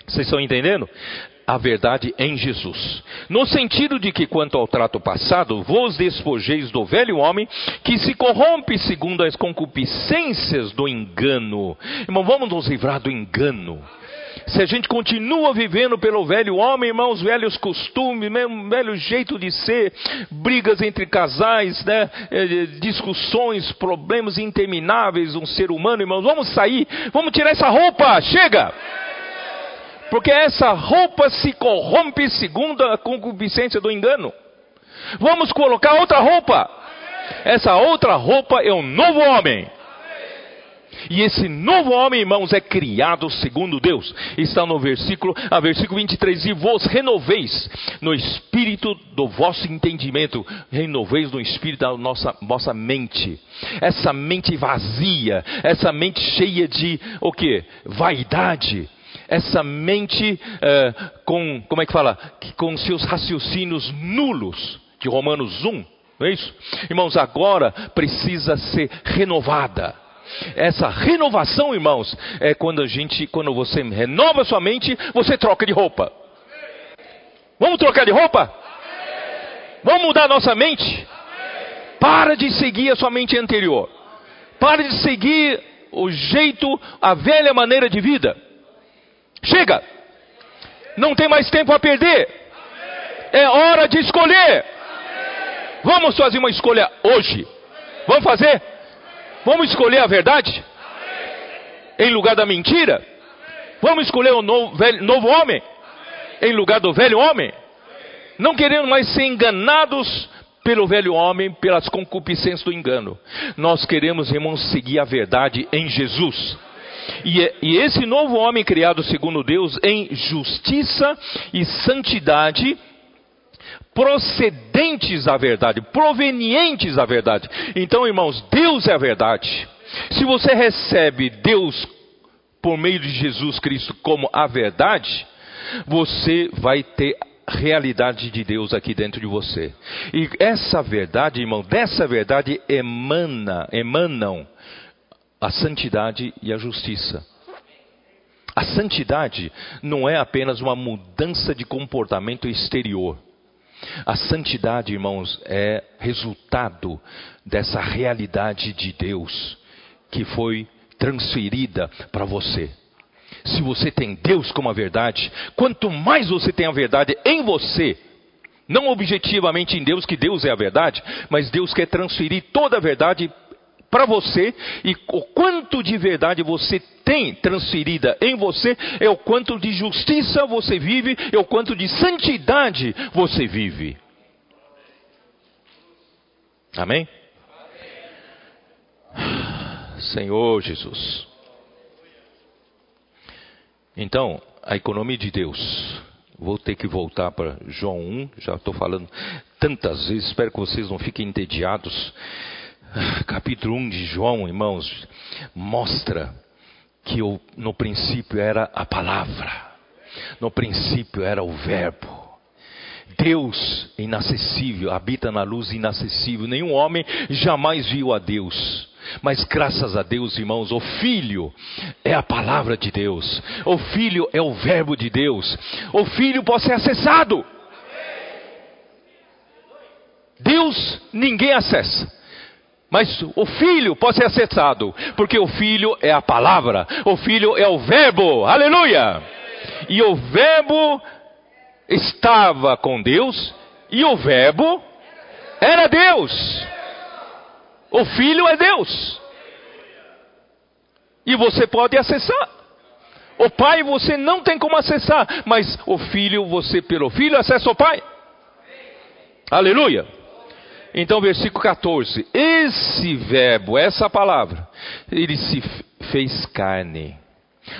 Vocês estão entendendo? A verdade em Jesus. No sentido de que, quanto ao trato passado, vos despojeis do velho homem que se corrompe segundo as concupiscências do engano. Irmão, vamos nos livrar do engano se a gente continua vivendo pelo velho homem, irmãos, velhos costumes, mesmo velho jeito de ser, brigas entre casais, né, eh, discussões, problemas intermináveis, um ser humano, irmãos, vamos sair, vamos tirar essa roupa, chega! Porque essa roupa se corrompe segundo a concupiscência do engano. Vamos colocar outra roupa. Essa outra roupa é um novo homem. E esse novo homem, irmãos, é criado segundo Deus. Está no versículo, a versículo 23, e vos renoveis no espírito do vosso entendimento, renoveis no espírito da nossa, vossa mente. Essa mente vazia, essa mente cheia de o que? Vaidade essa mente uh, com, como é que fala? Com seus raciocínios nulos, de Romanos 1, não é isso? Irmãos, agora precisa ser renovada. Essa renovação, irmãos, é quando a gente, quando você renova sua mente, você troca de roupa. Vamos trocar de roupa? Vamos mudar nossa mente? Para de seguir a sua mente anterior. Para de seguir o jeito, a velha maneira de vida. Chega! Não tem mais tempo a perder. É hora de escolher. Vamos fazer uma escolha hoje. Vamos fazer? Vamos escolher a verdade? Em lugar da mentira? Vamos escolher o novo, velho, novo homem? Em lugar do velho homem? Não queremos mais ser enganados pelo velho homem, pelas concupiscências do engano. Nós queremos, irmãos, seguir a verdade em Jesus. E, e esse novo homem criado segundo Deus em justiça e santidade, procedentes da verdade, provenientes da verdade. Então, irmãos, Deus é a verdade. Se você recebe Deus por meio de Jesus Cristo como a verdade, você vai ter realidade de Deus aqui dentro de você. E essa verdade, irmão, dessa verdade emana, emanam a santidade e a justiça. A santidade não é apenas uma mudança de comportamento exterior. A santidade, irmãos, é resultado dessa realidade de Deus que foi transferida para você. Se você tem Deus como a verdade, quanto mais você tem a verdade em você, não objetivamente em Deus, que Deus é a verdade, mas Deus quer transferir toda a verdade para você e o quanto de verdade você tem transferida em você é o quanto de justiça você vive, é o quanto de santidade você vive. Amém? Senhor Jesus. Então, a economia de Deus. Vou ter que voltar para João 1, já estou falando tantas vezes, espero que vocês não fiquem entediados capítulo 1 de João, irmãos, mostra que no princípio era a palavra, no princípio era o Verbo. Deus inacessível, habita na luz inacessível. Nenhum homem jamais viu a Deus. Mas graças a Deus, irmãos, o Filho é a palavra de Deus. O Filho é o Verbo de Deus. O Filho pode ser acessado. Deus ninguém acessa. Mas o filho pode ser acessado, porque o filho é a palavra, o filho é o verbo, aleluia! E o verbo estava com Deus, e o verbo era Deus. O filho é Deus. E você pode acessar. O pai você não tem como acessar, mas o filho, você pelo filho acessa o pai. Aleluia. Então, versículo 14: Esse verbo, essa palavra, ele se fez carne.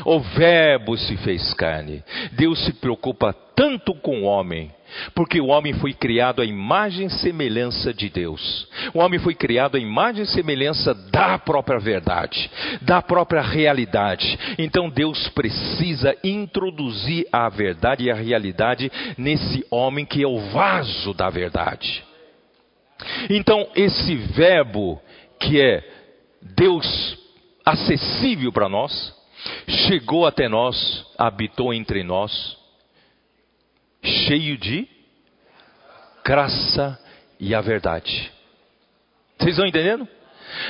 O Verbo se fez carne. Deus se preocupa tanto com o homem, porque o homem foi criado à imagem e semelhança de Deus. O homem foi criado à imagem e semelhança da própria verdade, da própria realidade. Então Deus precisa introduzir a verdade e a realidade nesse homem que é o vaso da verdade. Então, esse verbo que é Deus acessível para nós, chegou até nós, habitou entre nós, cheio de graça e a verdade. Vocês estão entendendo?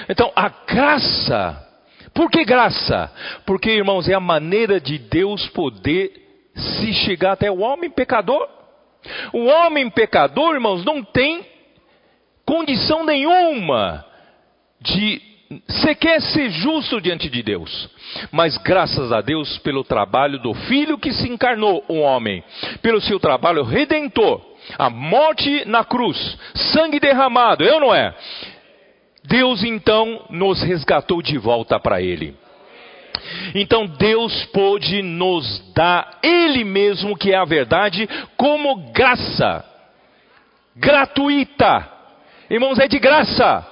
Então, a graça, por que graça? Porque, irmãos, é a maneira de Deus poder se chegar até o homem pecador. O homem pecador, irmãos, não tem condição nenhuma de sequer ser justo diante de Deus. Mas graças a Deus pelo trabalho do Filho que se encarnou, um homem, pelo seu trabalho redentor, a morte na cruz, sangue derramado, eu não é? Deus então nos resgatou de volta para Ele. Então Deus pôde nos dar Ele mesmo, que é a verdade, como graça gratuita. Irmãos, é de graça.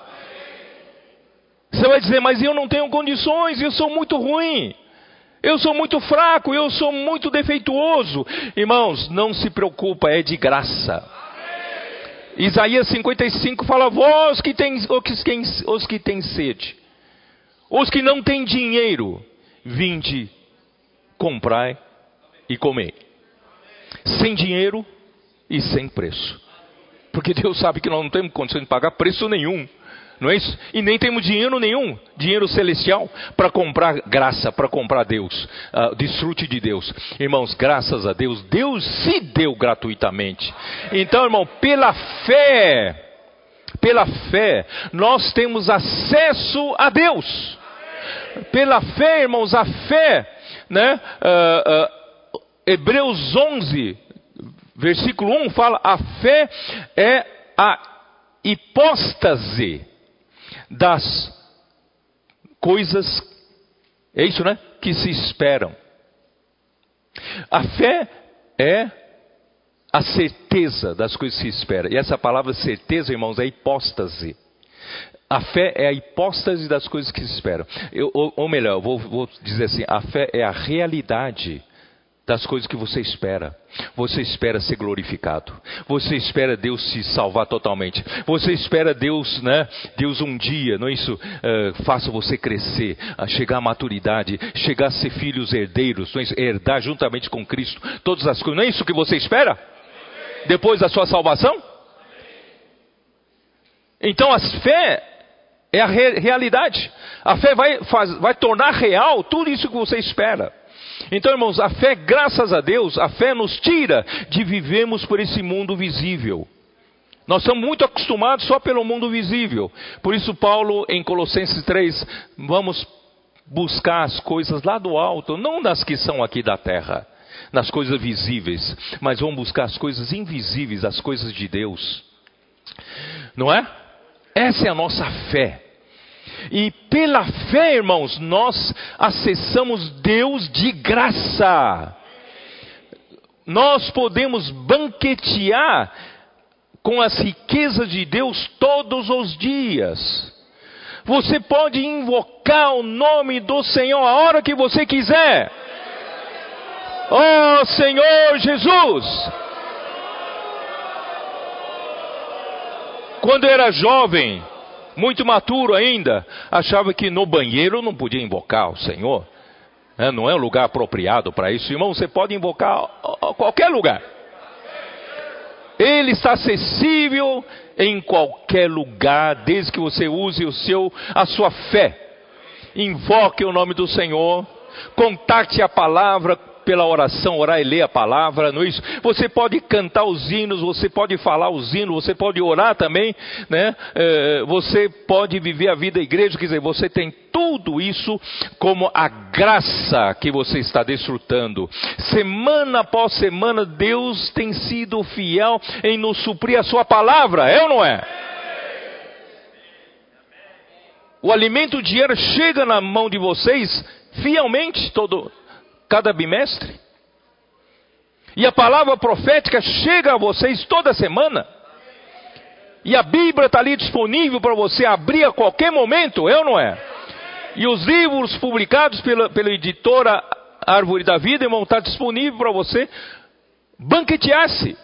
Você vai dizer, mas eu não tenho condições, eu sou muito ruim. Eu sou muito fraco, eu sou muito defeituoso. Irmãos, não se preocupa, é de graça. Isaías 55 fala: Vós que tens, os que têm sede, os que não têm dinheiro, vinde, comprai e comei. Sem dinheiro e sem preço. Porque Deus sabe que nós não temos condições de pagar preço nenhum. Não é isso? E nem temos dinheiro nenhum, dinheiro celestial, para comprar graça, para comprar Deus, uh, desfrute de Deus. Irmãos, graças a Deus, Deus se deu gratuitamente. Então, irmão, pela fé, pela fé, nós temos acesso a Deus. Pela fé, irmãos, a fé, né? Uh, uh, Hebreus 11, versículo 1 fala: a fé é a hipóstase das coisas, é isso, né? Que se esperam. A fé é a certeza das coisas que se espera. E essa palavra certeza, irmãos, é hipóstase. A fé é a hipóstase das coisas que se esperam. Eu, ou, ou, melhor, vou, vou dizer assim: a fé é a realidade das coisas que você espera. Você espera ser glorificado. Você espera Deus se salvar totalmente. Você espera Deus, né? Deus um dia, não é isso? Uh, faça você crescer, a chegar à maturidade, chegar a ser filhos herdeiros, não é isso? herdar juntamente com Cristo todas as coisas. Não é isso que você espera? Depois da sua salvação? Então a fé é a re realidade. A fé vai, faz, vai tornar real tudo isso que você espera. Então, irmãos, a fé, graças a Deus, a fé nos tira de vivermos por esse mundo visível. Nós estamos muito acostumados só pelo mundo visível. Por isso, Paulo, em Colossenses 3, vamos buscar as coisas lá do alto, não das que são aqui da terra, nas coisas visíveis, mas vamos buscar as coisas invisíveis, as coisas de Deus. Não é? Essa é a nossa fé. E pela fé, irmãos, nós acessamos Deus de graça. Nós podemos banquetear com as riquezas de Deus todos os dias. Você pode invocar o nome do Senhor a hora que você quiser. Oh Senhor Jesus! Quando eu era jovem, muito maturo ainda, achava que no banheiro não podia invocar o Senhor. É, não é um lugar apropriado para isso. Irmão, você pode invocar a qualquer lugar. Ele está acessível em qualquer lugar, desde que você use o seu, a sua fé. Invoque o nome do Senhor, contate a palavra, pela oração, orar e ler a palavra, não é isso? Você pode cantar os hinos, você pode falar os hinos, você pode orar também, né? É, você pode viver a vida da igreja, quer dizer, você tem tudo isso como a graça que você está desfrutando. Semana após semana, Deus tem sido fiel em nos suprir a sua palavra, é ou não é? O alimento diário chega na mão de vocês fielmente todo, cada bimestre. E a palavra profética chega a vocês toda semana. E a Bíblia está ali disponível para você abrir a qualquer momento, é ou não é? E os livros publicados pela, pela editora Árvore da Vida, irmão, está disponível para você banquetear-se.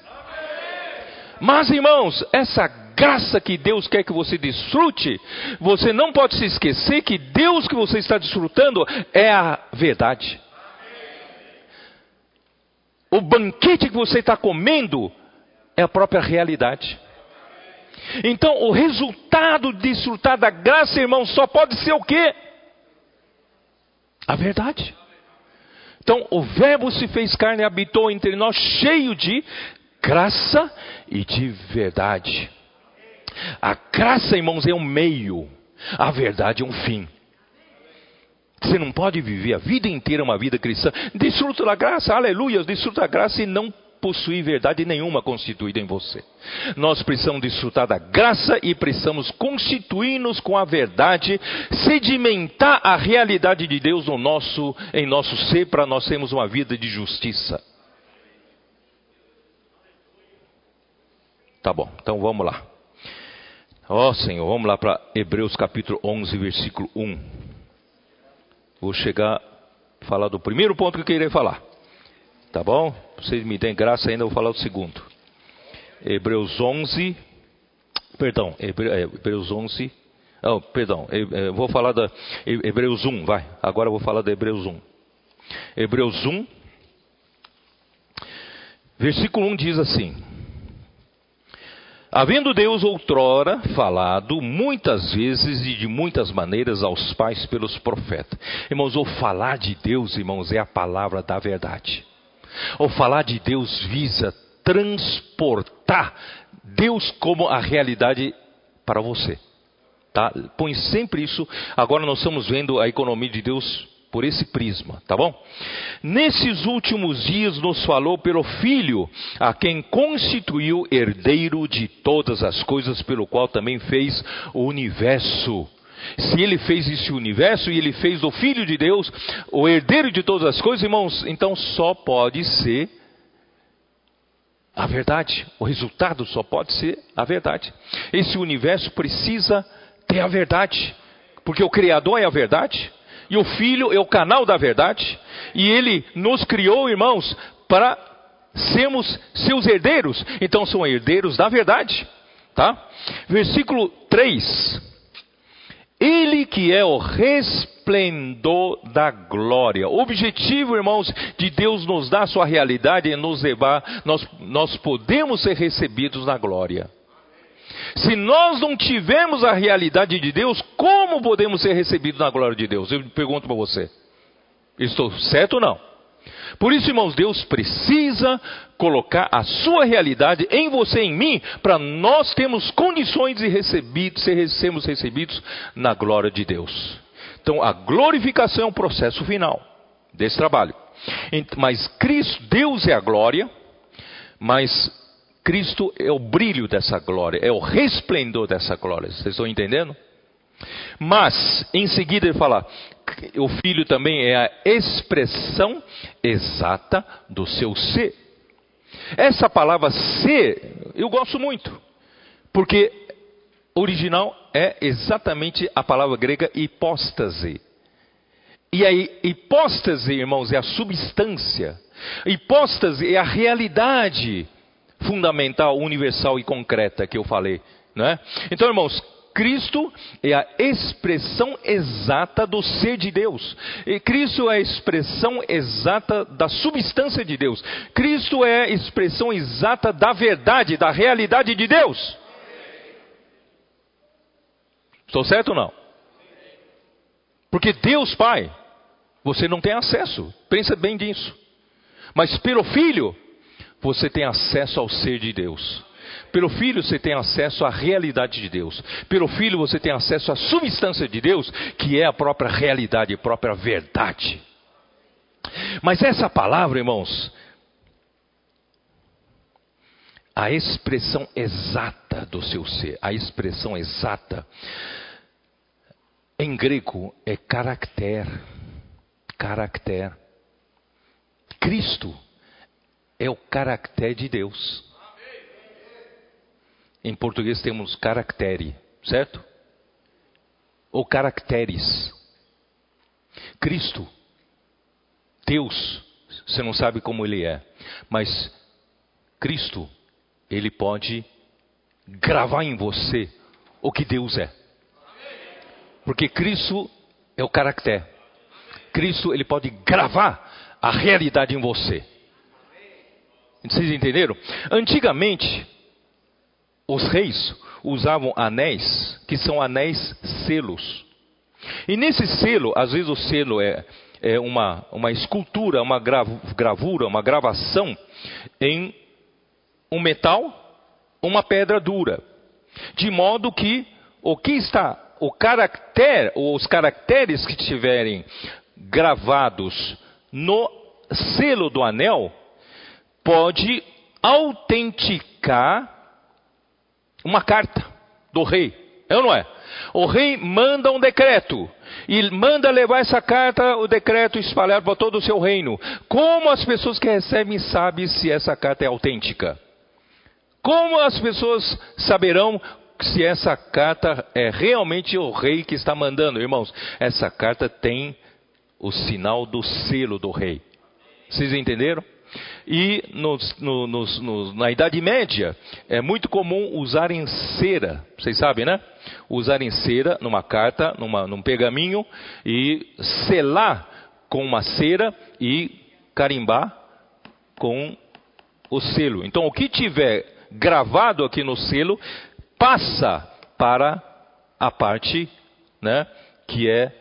Mas, irmãos, essa graça que Deus quer que você desfrute, você não pode se esquecer que Deus que você está desfrutando é a verdade. O banquete que você está comendo é a própria realidade. Então, o resultado de desfrutar da graça, irmão, só pode ser o quê? A verdade. Então, o Verbo se fez carne e habitou entre nós, cheio de graça e de verdade. A graça, irmãos, é um meio, a verdade é um fim. Você não pode viver a vida inteira uma vida cristã. Desfruta da graça, aleluia, desfruta da graça e não possuir verdade nenhuma constituída em você. Nós precisamos desfrutar da graça e precisamos constituir-nos com a verdade, sedimentar a realidade de Deus no nosso, em nosso ser para nós termos uma vida de justiça. Tá bom, então vamos lá. Ó oh, Senhor, vamos lá para Hebreus capítulo 11, versículo 1. Vou chegar falar do primeiro ponto que eu queria falar. Tá bom? Vocês me deem graça ainda, eu vou falar do segundo. Hebreus 11, perdão, é, Hebreus 11, oh, perdão, vou falar da Hebreus 1, vai. Agora eu vou falar da Hebreus 1. Hebreus 1, versículo 1 diz assim: Havendo Deus outrora falado muitas vezes e de muitas maneiras aos pais pelos profetas. Irmãos, o falar de Deus, irmãos, é a palavra da verdade. O falar de Deus visa transportar Deus como a realidade para você. Tá? Põe sempre isso. Agora nós estamos vendo a economia de Deus por esse prisma, tá bom? Nesses últimos dias nos falou pelo Filho, a quem constituiu herdeiro de todas as coisas, pelo qual também fez o universo. Se ele fez esse universo e ele fez o Filho de Deus, o herdeiro de todas as coisas, irmãos, então só pode ser a verdade. O resultado só pode ser a verdade. Esse universo precisa ter a verdade, porque o Criador é a verdade. E o Filho é o canal da verdade. E Ele nos criou, irmãos, para sermos seus herdeiros. Então são herdeiros da verdade. Tá? Versículo 3. Ele que é o resplendor da glória. O objetivo, irmãos, de Deus nos dar sua realidade e nos levar, nós, nós podemos ser recebidos na glória. Se nós não tivermos a realidade de Deus, como podemos ser recebidos na glória de Deus? Eu pergunto para você. Estou certo ou não? Por isso, irmãos, Deus precisa colocar a sua realidade em você e em mim, para nós termos condições de recebidos, sermos recebidos na glória de Deus. Então, a glorificação é um processo final desse trabalho. Mas Cristo, Deus é a glória, mas Cristo é o brilho dessa glória, é o resplendor dessa glória. Vocês estão entendendo? Mas, em seguida, ele fala: o Filho também é a expressão exata do seu ser. Essa palavra ser, eu gosto muito, porque original é exatamente a palavra grega hipóstase. E a hipóstase, irmãos, é a substância. Hipóstase é a realidade fundamental, universal e concreta que eu falei. Né? Então, irmãos, Cristo é a expressão exata do ser de Deus. E Cristo é a expressão exata da substância de Deus. Cristo é a expressão exata da verdade, da realidade de Deus. Estou certo ou não? Porque Deus Pai, você não tem acesso. Pensa bem nisso. Mas pelo Filho, você tem acesso ao ser de Deus. Pelo Filho você tem acesso à realidade de Deus. Pelo Filho você tem acesso à substância de Deus, que é a própria realidade, a própria verdade. Mas essa palavra, irmãos, a expressão exata do seu ser, a expressão exata, em grego é caracter. Caracter. Cristo é o caráter de Deus. Em português temos caractere, certo? Ou caracteres. Cristo, Deus, você não sabe como ele é, mas Cristo, ele pode gravar em você o que Deus é. Porque Cristo é o caráter. Cristo, ele pode gravar a realidade em você. Vocês entenderam? Antigamente, os reis usavam anéis, que são anéis selos. E nesse selo, às vezes o selo é, é uma, uma escultura, uma gravura, uma gravação em um metal, uma pedra dura. De modo que o que está, o caractere, os caracteres que estiverem gravados no selo do anel, pode autenticar uma carta do rei. É ou não é? O rei manda um decreto e manda levar essa carta, o decreto espalhado para todo o seu reino. Como as pessoas que recebem sabem se essa carta é autêntica? Como as pessoas saberão se essa carta é realmente o rei que está mandando? Irmãos, essa carta tem o sinal do selo do rei. Vocês entenderam? E no, no, na Idade Média é muito comum usarem cera, vocês sabem, né? Usarem cera numa carta, numa, num pergaminho e selar com uma cera e carimbar com o selo. Então o que tiver gravado aqui no selo passa para a parte, né, que é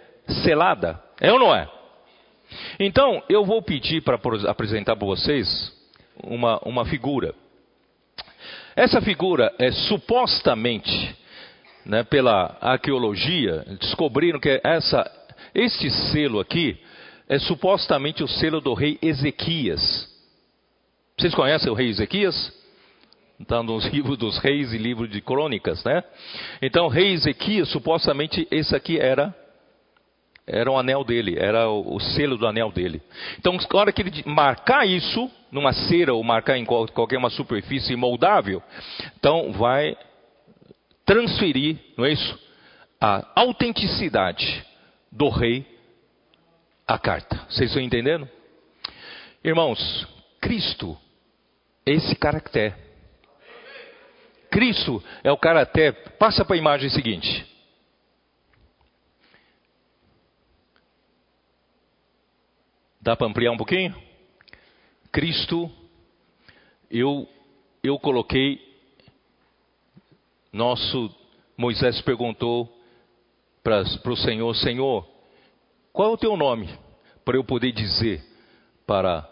selada. É ou não é? Então, eu vou pedir para apresentar para vocês uma, uma figura. Essa figura é supostamente, né, pela arqueologia, descobriram que essa, este selo aqui é supostamente o selo do rei Ezequias. Vocês conhecem o rei Ezequias? Está nos livros dos reis e livro de crônicas, né? Então, rei Ezequias, supostamente, esse aqui era era o anel dele, era o, selo do anel dele. Então, na hora que ele marcar isso numa cera ou marcar em qualquer uma superfície moldável, então vai transferir, não é isso? A autenticidade do rei à carta. Vocês estão entendendo? Irmãos, Cristo é esse caractere. Cristo é o caractere. Passa para a imagem seguinte. Dá para ampliar um pouquinho? Cristo, eu, eu coloquei, nosso Moisés perguntou para o Senhor: Senhor, qual é o teu nome? Para eu poder dizer para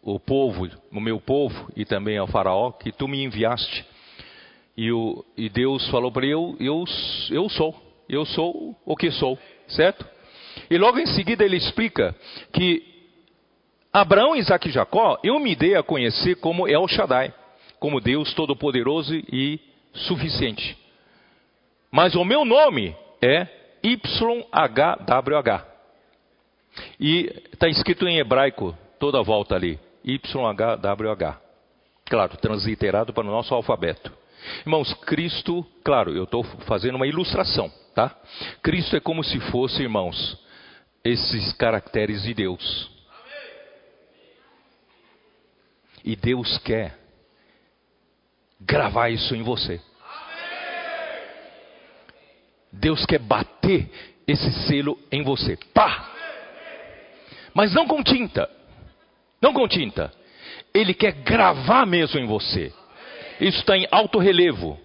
o povo, o meu povo e também ao Faraó, que tu me enviaste. E, o, e Deus falou para ele: eu, eu, eu sou, eu sou o que sou, certo? E logo em seguida ele explica que Abraão, Isaac e Jacó, eu me dei a conhecer como El Shaddai, como Deus Todo-Poderoso e suficiente. Mas o meu nome é YHWH. E está escrito em hebraico toda a volta ali. YHWH. Claro, transliterado para o nosso alfabeto. Irmãos, Cristo, claro, eu estou fazendo uma ilustração, tá? Cristo é como se fosse, irmãos, esses caracteres de Deus. E Deus quer gravar isso em você. Deus quer bater esse selo em você. Pá! Mas não com tinta. Não com tinta. Ele quer gravar mesmo em você. Isso está em alto relevo.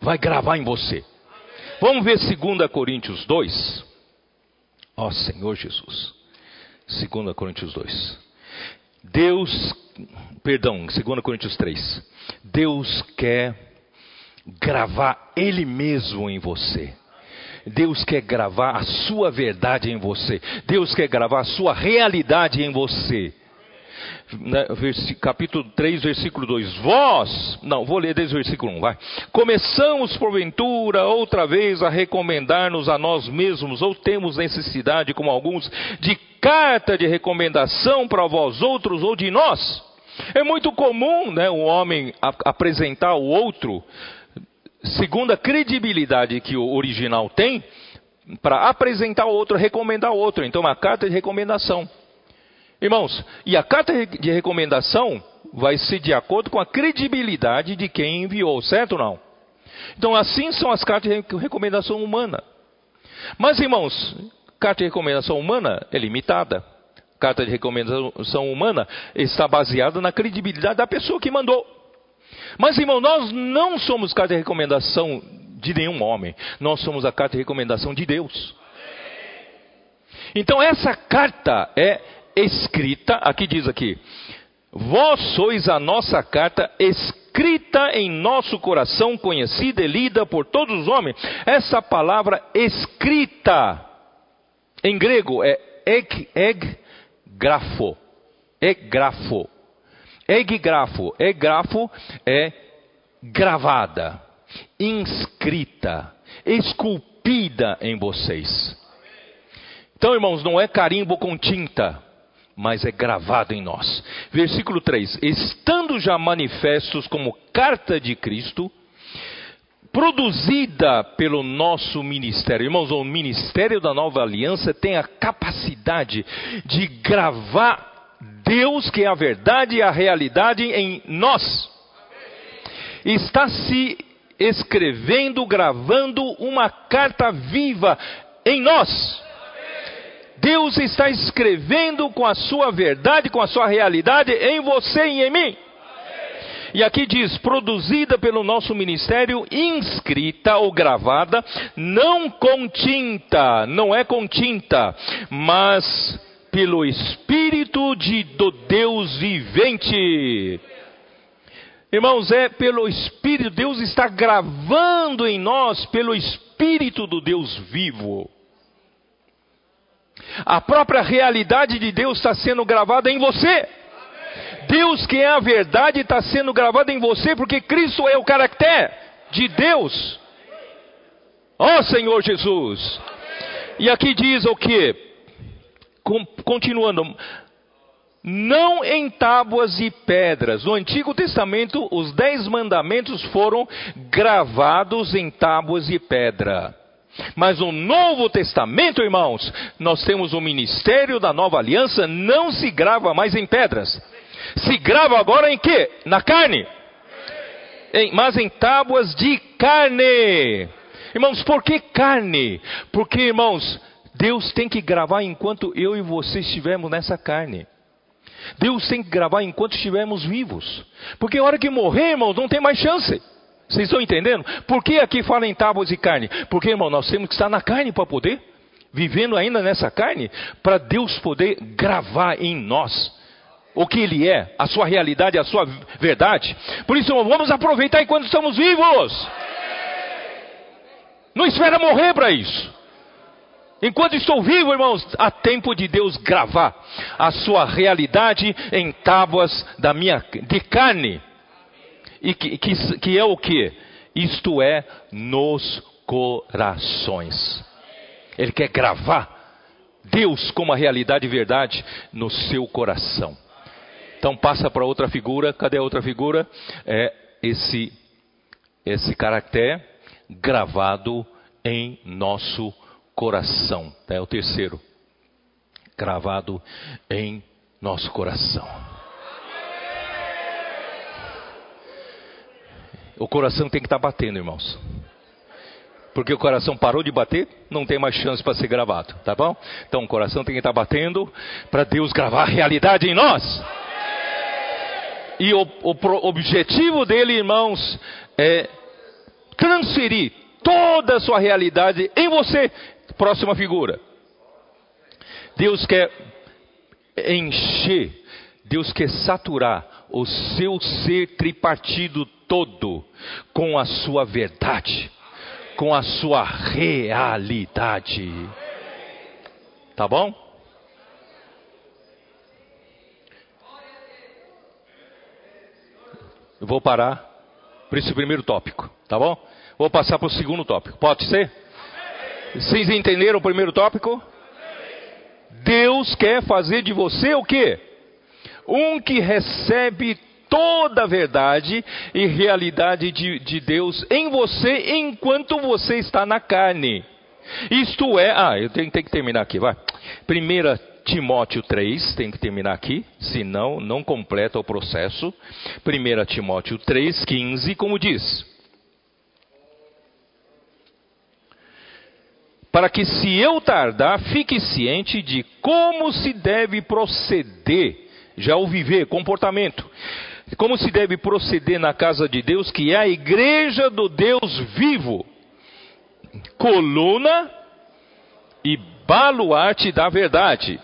Vai gravar em você. Vamos ver 2 Coríntios 2. Ó oh, Senhor Jesus. 2 Coríntios 2. Deus perdão, 2 Coríntios 3. Deus quer gravar Ele mesmo em você. Deus quer gravar a sua verdade em você. Deus quer gravar a sua realidade em você. Capítulo 3, versículo 2. Vós, não, vou ler desde o versículo 1, vai. Começamos, porventura, outra vez a recomendar-nos a nós mesmos, ou temos necessidade, como alguns, de carta de recomendação para vós outros ou de nós? É muito comum né, um homem apresentar o outro, segundo a credibilidade que o original tem, para apresentar o outro, recomendar o outro. Então, uma carta de recomendação. Irmãos, e a carta de recomendação vai ser de acordo com a credibilidade de quem enviou, certo ou não? Então, assim são as cartas de recomendação humana. Mas, irmãos, carta de recomendação humana é limitada carta de recomendação humana está baseada na credibilidade da pessoa que mandou. Mas, irmão, nós não somos carta de recomendação de nenhum homem. Nós somos a carta de recomendação de Deus. Então, essa carta é escrita, aqui diz aqui, vós sois a nossa carta escrita em nosso coração, conhecida e lida por todos os homens. Essa palavra escrita, em grego, é eg, eg grafo. Grafo. Egrafo, egrafo é gravada, inscrita, esculpida em vocês. Então, irmãos, não é carimbo com tinta, mas é gravado em nós. Versículo 3: Estando já manifestos como carta de Cristo, produzida pelo nosso ministério. Irmãos, o ministério da nova aliança tem a capacidade de gravar Deus, que é a verdade e a realidade, em nós. Está se escrevendo, gravando uma carta viva em nós. Deus está escrevendo com a sua verdade, com a sua realidade em você e em mim. E aqui diz: produzida pelo nosso ministério, inscrita ou gravada, não com tinta, não é com tinta, mas pelo Espírito de, do Deus vivente. Irmãos, é pelo Espírito, Deus está gravando em nós pelo Espírito do Deus vivo. A própria realidade de Deus está sendo gravada em você. Deus, que é a verdade, está sendo gravado em você, porque Cristo é o caráter de Deus. Ó oh, Senhor Jesus. E aqui diz o que? Continuando. Não em tábuas e pedras. No Antigo Testamento, os dez mandamentos foram gravados em tábuas e pedra. Mas no Novo Testamento, irmãos, nós temos o ministério da nova aliança, não se grava mais em pedras. Se grava agora em que? Na carne. Em, mas em tábuas de carne. Irmãos, por que carne? Porque, irmãos, Deus tem que gravar enquanto eu e você estivermos nessa carne. Deus tem que gravar enquanto estivermos vivos. Porque a hora que morrer, irmãos, não tem mais chance. Vocês estão entendendo? Por que aqui fala em tábuas de carne? Porque, irmão, nós temos que estar na carne para poder, vivendo ainda nessa carne, para Deus poder gravar em nós o que Ele é, a sua realidade, a sua verdade. Por isso, vamos aproveitar enquanto estamos vivos. Não espera morrer para isso. Enquanto estou vivo, irmãos, há tempo de Deus gravar a sua realidade em tábuas da minha de carne e que, que, que é o que? Isto é, nos corações. Ele quer gravar Deus como a realidade e verdade no seu coração. Então passa para outra figura. Cadê a outra figura? É esse esse caractere gravado em nosso coração. É o terceiro. Gravado em nosso coração. O coração tem que estar tá batendo, irmãos. Porque o coração parou de bater, não tem mais chance para ser gravado, tá bom? Então o coração tem que estar tá batendo para Deus gravar a realidade em nós. E o, o objetivo dele, irmãos, é transferir toda a sua realidade em você. Próxima figura. Deus quer encher, Deus quer saturar o seu ser tripartido todo com a sua verdade, com a sua realidade. Tá bom? Eu vou parar por esse primeiro tópico, tá bom? Vou passar para o segundo tópico. Pode ser? Vocês entenderam o primeiro tópico? Deus quer fazer de você o quê? Um que recebe toda a verdade e realidade de, de Deus em você enquanto você está na carne. Isto é, ah, eu tenho, tenho que terminar aqui, vai. Primeira Timóteo 3, tem que terminar aqui, senão não completa o processo. 1 Timóteo 3, 15, como diz: Para que se eu tardar, fique ciente de como se deve proceder, já o viver, comportamento como se deve proceder na casa de Deus, que é a igreja do Deus vivo, coluna e baluarte da verdade.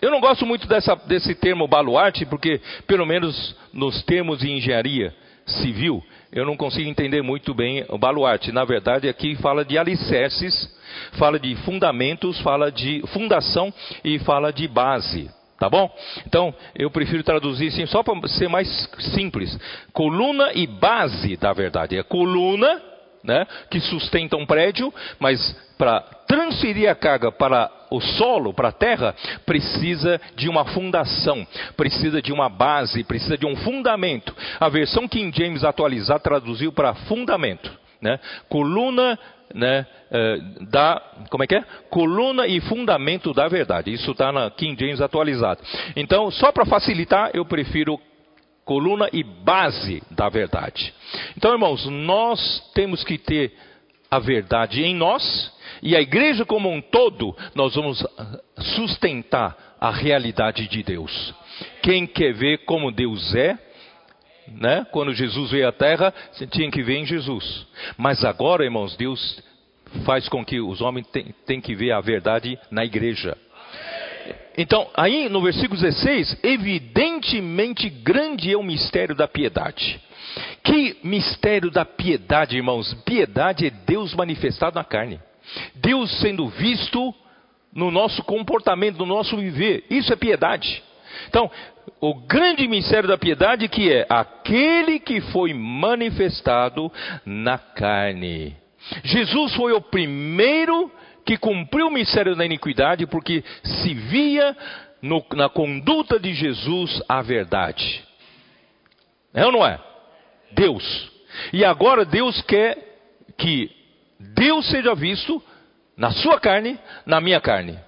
Eu não gosto muito dessa, desse termo baluarte, porque, pelo menos nos termos de engenharia civil, eu não consigo entender muito bem o baluarte. Na verdade, aqui fala de alicerces, fala de fundamentos, fala de fundação e fala de base. Tá bom? Então, eu prefiro traduzir assim só para ser mais simples. Coluna e base da verdade. É coluna, né, que sustenta um prédio, mas para transferir a carga para o solo, para a terra, precisa de uma fundação, precisa de uma base, precisa de um fundamento. A versão King James atualizada traduziu para fundamento. Né? Coluna né, eh, da, como é que é? Coluna e fundamento da verdade. Isso está na King James atualizado. Então, só para facilitar, eu prefiro coluna e base da verdade. Então, irmãos, nós temos que ter a verdade em nós e a igreja como um todo, nós vamos sustentar a realidade de Deus. Quem quer ver como Deus é, né? Quando Jesus veio à Terra, você tinha que ver em Jesus. Mas agora, irmãos, Deus faz com que os homens tenham que ver a verdade na igreja. Então, aí no versículo 16, evidentemente grande é o mistério da piedade. Que mistério da piedade, irmãos? Piedade é Deus manifestado na carne. Deus sendo visto no nosso comportamento, no nosso viver. Isso é piedade. Então, o grande mistério da piedade que é aquele que foi manifestado na carne. Jesus foi o primeiro que cumpriu o mistério da iniquidade porque se via no, na conduta de Jesus a verdade. É ou não é? Deus. E agora Deus quer que Deus seja visto na sua carne, na minha carne.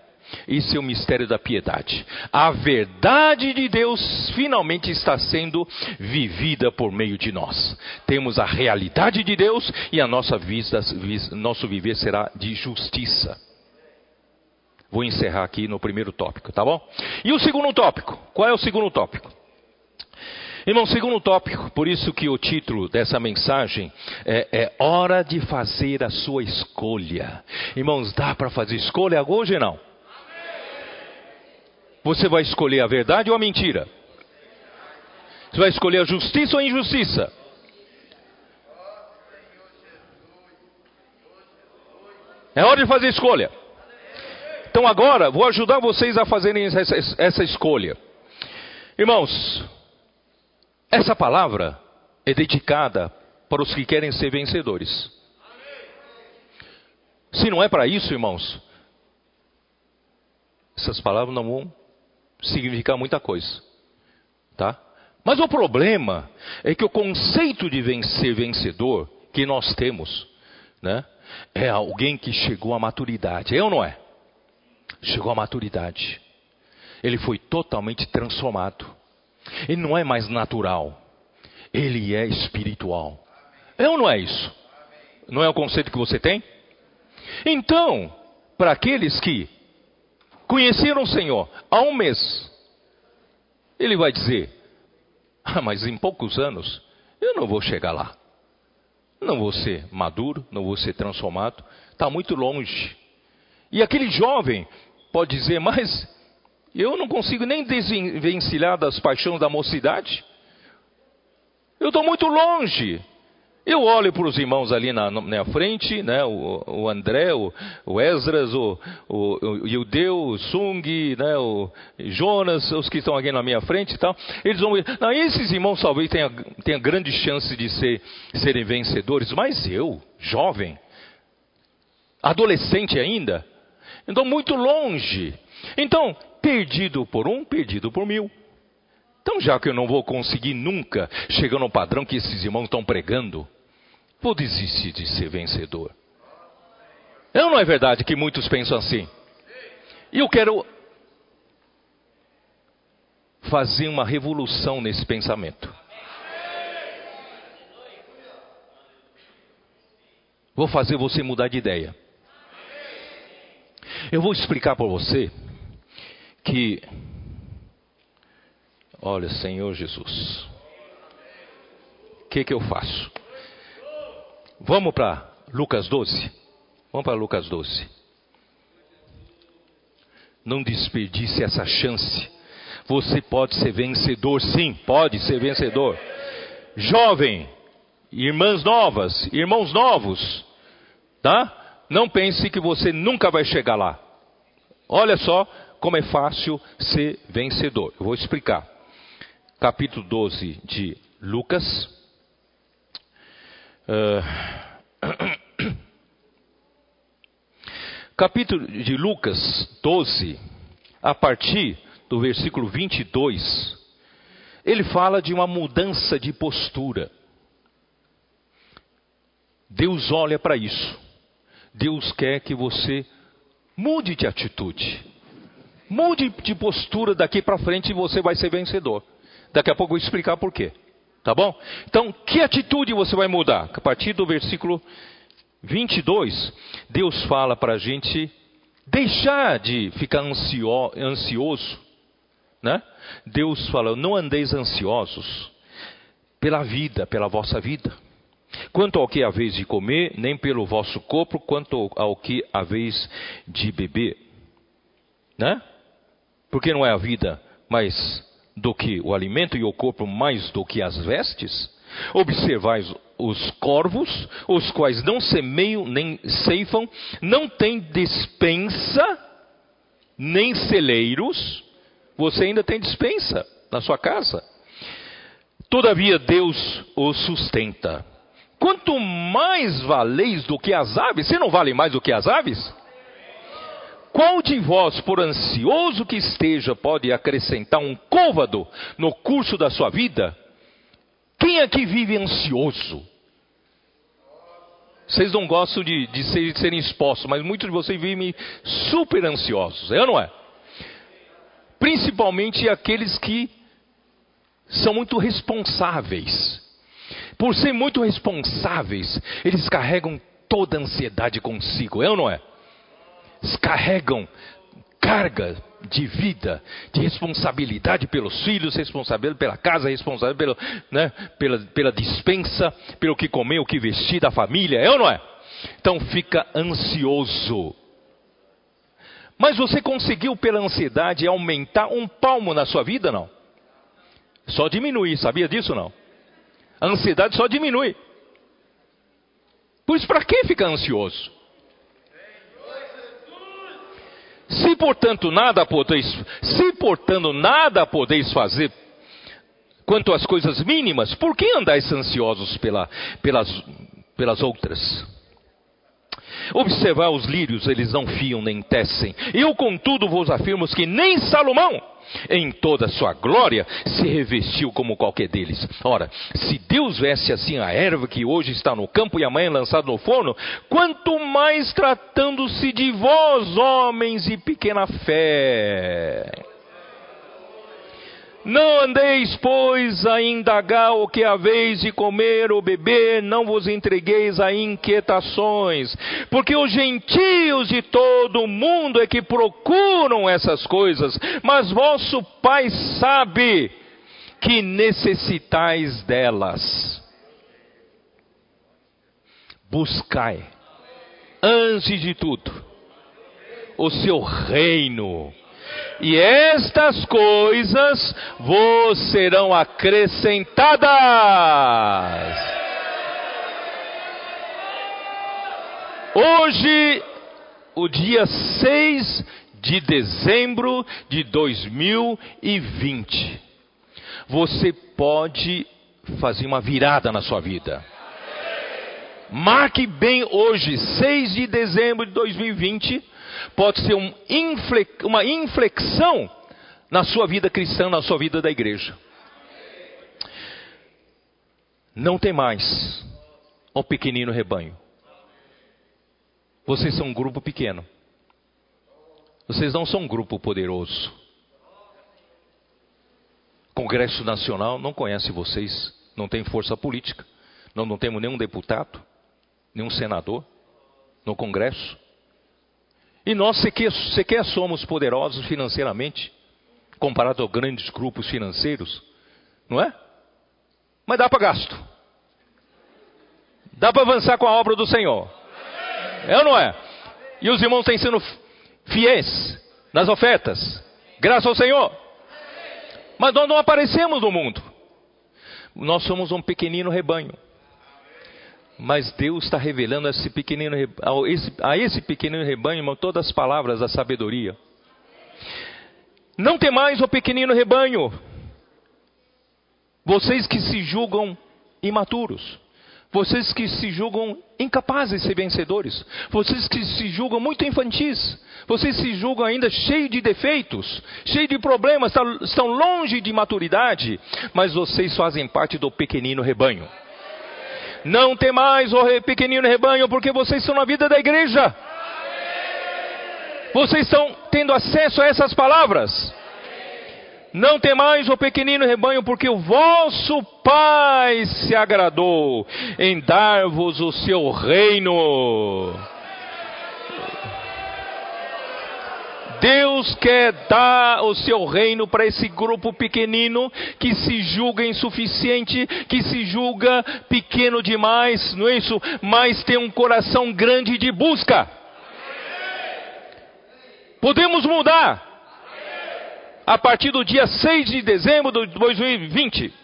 Isso é o mistério da piedade. A verdade de Deus finalmente está sendo vivida por meio de nós. Temos a realidade de Deus e a nossa vida, nosso viver será de justiça. Vou encerrar aqui no primeiro tópico, tá bom? E o segundo tópico? Qual é o segundo tópico? Irmão, segundo tópico, por isso que o título dessa mensagem é, é Hora de fazer a sua escolha. Irmãos, dá para fazer escolha hoje ou não? Você vai escolher a verdade ou a mentira? Você vai escolher a justiça ou a injustiça? É hora de fazer escolha. Então agora vou ajudar vocês a fazerem essa, essa escolha. Irmãos, essa palavra é dedicada para os que querem ser vencedores. Se não é para isso, irmãos, essas palavras não vão significar muita coisa. Tá? Mas o problema é que o conceito de vencer vencedor que nós temos, né, é alguém que chegou à maturidade. É ou não é? Chegou à maturidade. Ele foi totalmente transformado. Ele não é mais natural. Ele é espiritual. É ou não é isso? Não é o conceito que você tem? Então, para aqueles que conheceram o Senhor há um mês, ele vai dizer: Ah, mas em poucos anos eu não vou chegar lá. Não vou ser maduro, não vou ser transformado, está muito longe. E aquele jovem pode dizer: Mas eu não consigo nem desvencilhar das paixões da mocidade. Eu estou muito longe. Eu olho para os irmãos ali na, na frente, né, o, o André, o, o Esdras, o, o, o Yudeu, o Sung, né, o Jonas, os que estão aqui na minha frente e tal. Eles vão não, esses irmãos talvez tenham, tenham grande chance de ser, serem vencedores, mas eu, jovem, adolescente ainda, estou muito longe. Então, perdido por um, perdido por mil. Então, já que eu não vou conseguir nunca chegar no padrão que esses irmãos estão pregando, vou desistir de ser vencedor. Ou não é verdade que muitos pensam assim? E eu quero fazer uma revolução nesse pensamento. Vou fazer você mudar de ideia. Eu vou explicar para você que Olha, Senhor Jesus, o que, que eu faço? Vamos para Lucas 12? Vamos para Lucas 12. Não desperdice essa chance. Você pode ser vencedor, sim, pode ser vencedor. Jovem, irmãs novas, irmãos novos, tá? Não pense que você nunca vai chegar lá. Olha só como é fácil ser vencedor. Eu vou explicar. Capítulo 12 de Lucas. Uh... Capítulo de Lucas 12, a partir do versículo 22, ele fala de uma mudança de postura. Deus olha para isso. Deus quer que você mude de atitude. Mude de postura daqui para frente e você vai ser vencedor. Daqui a pouco eu vou explicar por quê. Tá bom? Então, que atitude você vai mudar? A partir do versículo 22, Deus fala para a gente deixar de ficar ansio, ansioso. Né? Deus fala: não andeis ansiosos pela vida, pela vossa vida. Quanto ao que haveis de comer, nem pelo vosso corpo, quanto ao que haveis de beber. Né? Porque não é a vida mais do que o alimento e o corpo mais do que as vestes? Observais os corvos, os quais não semeiam nem ceifam, não têm dispensa, nem celeiros. Você ainda tem dispensa na sua casa. Todavia Deus os sustenta. Quanto mais valeis do que as aves, você não vale mais do que as aves? Qual de vós, por ansioso que esteja, pode acrescentar um côvado no curso da sua vida? Quem aqui vive ansioso? Vocês não gostam de, de, ser, de serem expostos, mas muitos de vocês vivem super ansiosos, é ou não é? Principalmente aqueles que são muito responsáveis. Por ser muito responsáveis, eles carregam toda a ansiedade consigo, é ou não é? Carregam carga de vida, de responsabilidade pelos filhos, responsabilidade pela casa, responsabilidade pelo, né, pela, pela dispensa, pelo que comer, o que vestir da família, é ou não é? Então fica ansioso. Mas você conseguiu pela ansiedade aumentar um palmo na sua vida, não? Só diminuir, sabia disso não? A ansiedade só diminui. Pois para que ficar ansioso? Se portanto nada podeis, se portanto nada podeis fazer quanto às coisas mínimas, por que andais ansiosos pela, pelas, pelas outras? Observar os lírios, eles não fiam nem tecem. Eu, contudo, vos afirmo que nem Salomão, em toda a sua glória, se revestiu como qualquer deles. Ora, se Deus veste assim a erva que hoje está no campo e amanhã lançada no forno, quanto mais tratando-se de vós, homens e pequena fé. Não andeis, pois, a indagar o que haveis de comer ou beber, não vos entregueis a inquietações, porque os gentios de todo o mundo é que procuram essas coisas, mas vosso Pai sabe que necessitais delas. Buscai, antes de tudo, o seu reino e estas coisas vos serão acrescentadas. Hoje, o dia 6 de dezembro de 2020, você pode fazer uma virada na sua vida. Marque bem hoje, 6 de dezembro de 2020, pode ser um uma inflexão na sua vida cristã, na sua vida da igreja. Não tem mais um pequenino rebanho. Vocês são um grupo pequeno. Vocês não são um grupo poderoso. Congresso Nacional não conhece vocês, não tem força política. Não, não temos nenhum deputado, nenhum senador no Congresso. E nós sequer, sequer somos poderosos financeiramente, comparado a grandes grupos financeiros, não é? Mas dá para gasto. Dá para avançar com a obra do Senhor. É ou não é? E os irmãos têm sido fiéis nas ofertas, graças ao Senhor. Mas nós não aparecemos no mundo. Nós somos um pequenino rebanho. Mas Deus está revelando a esse pequenino, a esse, a esse rebanho irmão, todas as palavras da sabedoria. Não temais o pequenino rebanho, vocês que se julgam imaturos, vocês que se julgam incapazes de ser vencedores, vocês que se julgam muito infantis, vocês se julgam ainda cheios de defeitos, cheios de problemas, estão longe de maturidade, mas vocês fazem parte do pequenino rebanho. Não temais o pequenino rebanho, porque vocês estão na vida da igreja. Vocês estão tendo acesso a essas palavras. Não temais o pequenino rebanho, porque o vosso Pai se agradou em dar-vos o seu reino. Deus quer dar o seu reino para esse grupo pequenino que se julga insuficiente, que se julga pequeno demais, não é isso? Mas tem um coração grande de busca. Podemos mudar a partir do dia 6 de dezembro de 2020.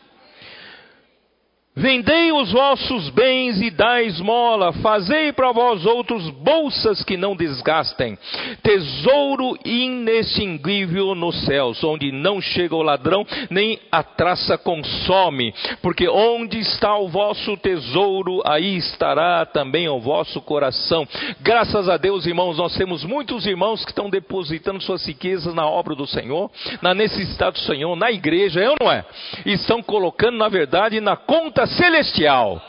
Vendei os vossos bens e dai esmola, fazei para vós outros bolsas que não desgastem, tesouro inextinguível nos céus, onde não chega o ladrão, nem a traça consome, porque onde está o vosso tesouro, aí estará também o vosso coração. Graças a Deus, irmãos, nós temos muitos irmãos que estão depositando suas riquezas na obra do Senhor, na necessidade do Senhor, na igreja, é ou não é? E estão colocando, na verdade, na conta celestial.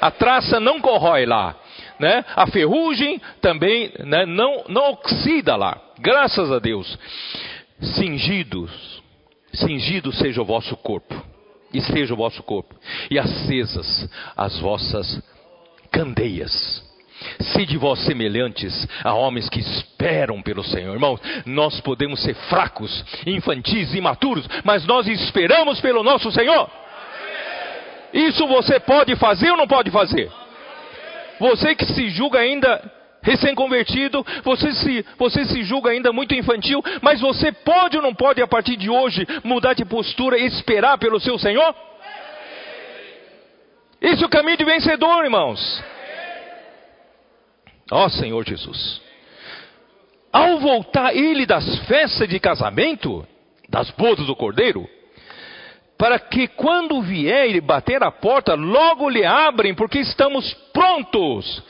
A traça não corrói lá. Né? A ferrugem também né, não, não oxida lá. Graças a Deus. Cingidos, cingido seja o vosso corpo, esteja o vosso corpo, e acesas as vossas candeias. Sede vós semelhantes a homens que esperam pelo Senhor. Irmãos, nós podemos ser fracos, infantis, imaturos, mas nós esperamos pelo nosso Senhor. Isso você pode fazer ou não pode fazer? Você que se julga ainda recém-convertido, você se, você se julga ainda muito infantil, mas você pode ou não pode, a partir de hoje, mudar de postura e esperar pelo seu Senhor? Esse é o caminho de vencedor, irmãos. Ó oh, Senhor Jesus. Ao voltar ele das festas de casamento, das bodas do cordeiro, para que quando vier e bater a porta, logo lhe abrem, porque estamos prontos.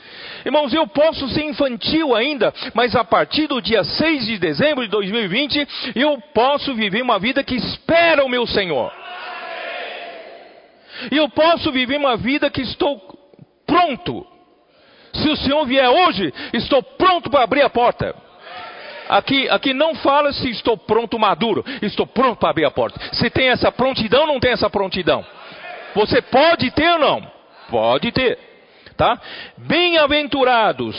Irmãos, eu posso ser infantil ainda, mas a partir do dia 6 de dezembro de 2020, eu posso viver uma vida que espera o meu Senhor. E eu posso viver uma vida que estou pronto. Se o Senhor vier hoje, estou pronto para abrir a porta. Aqui, aqui não fala se estou pronto, maduro. Estou pronto para abrir a porta. Se tem essa prontidão não tem essa prontidão? Você pode ter ou não? Pode ter. Tá? Bem-aventurados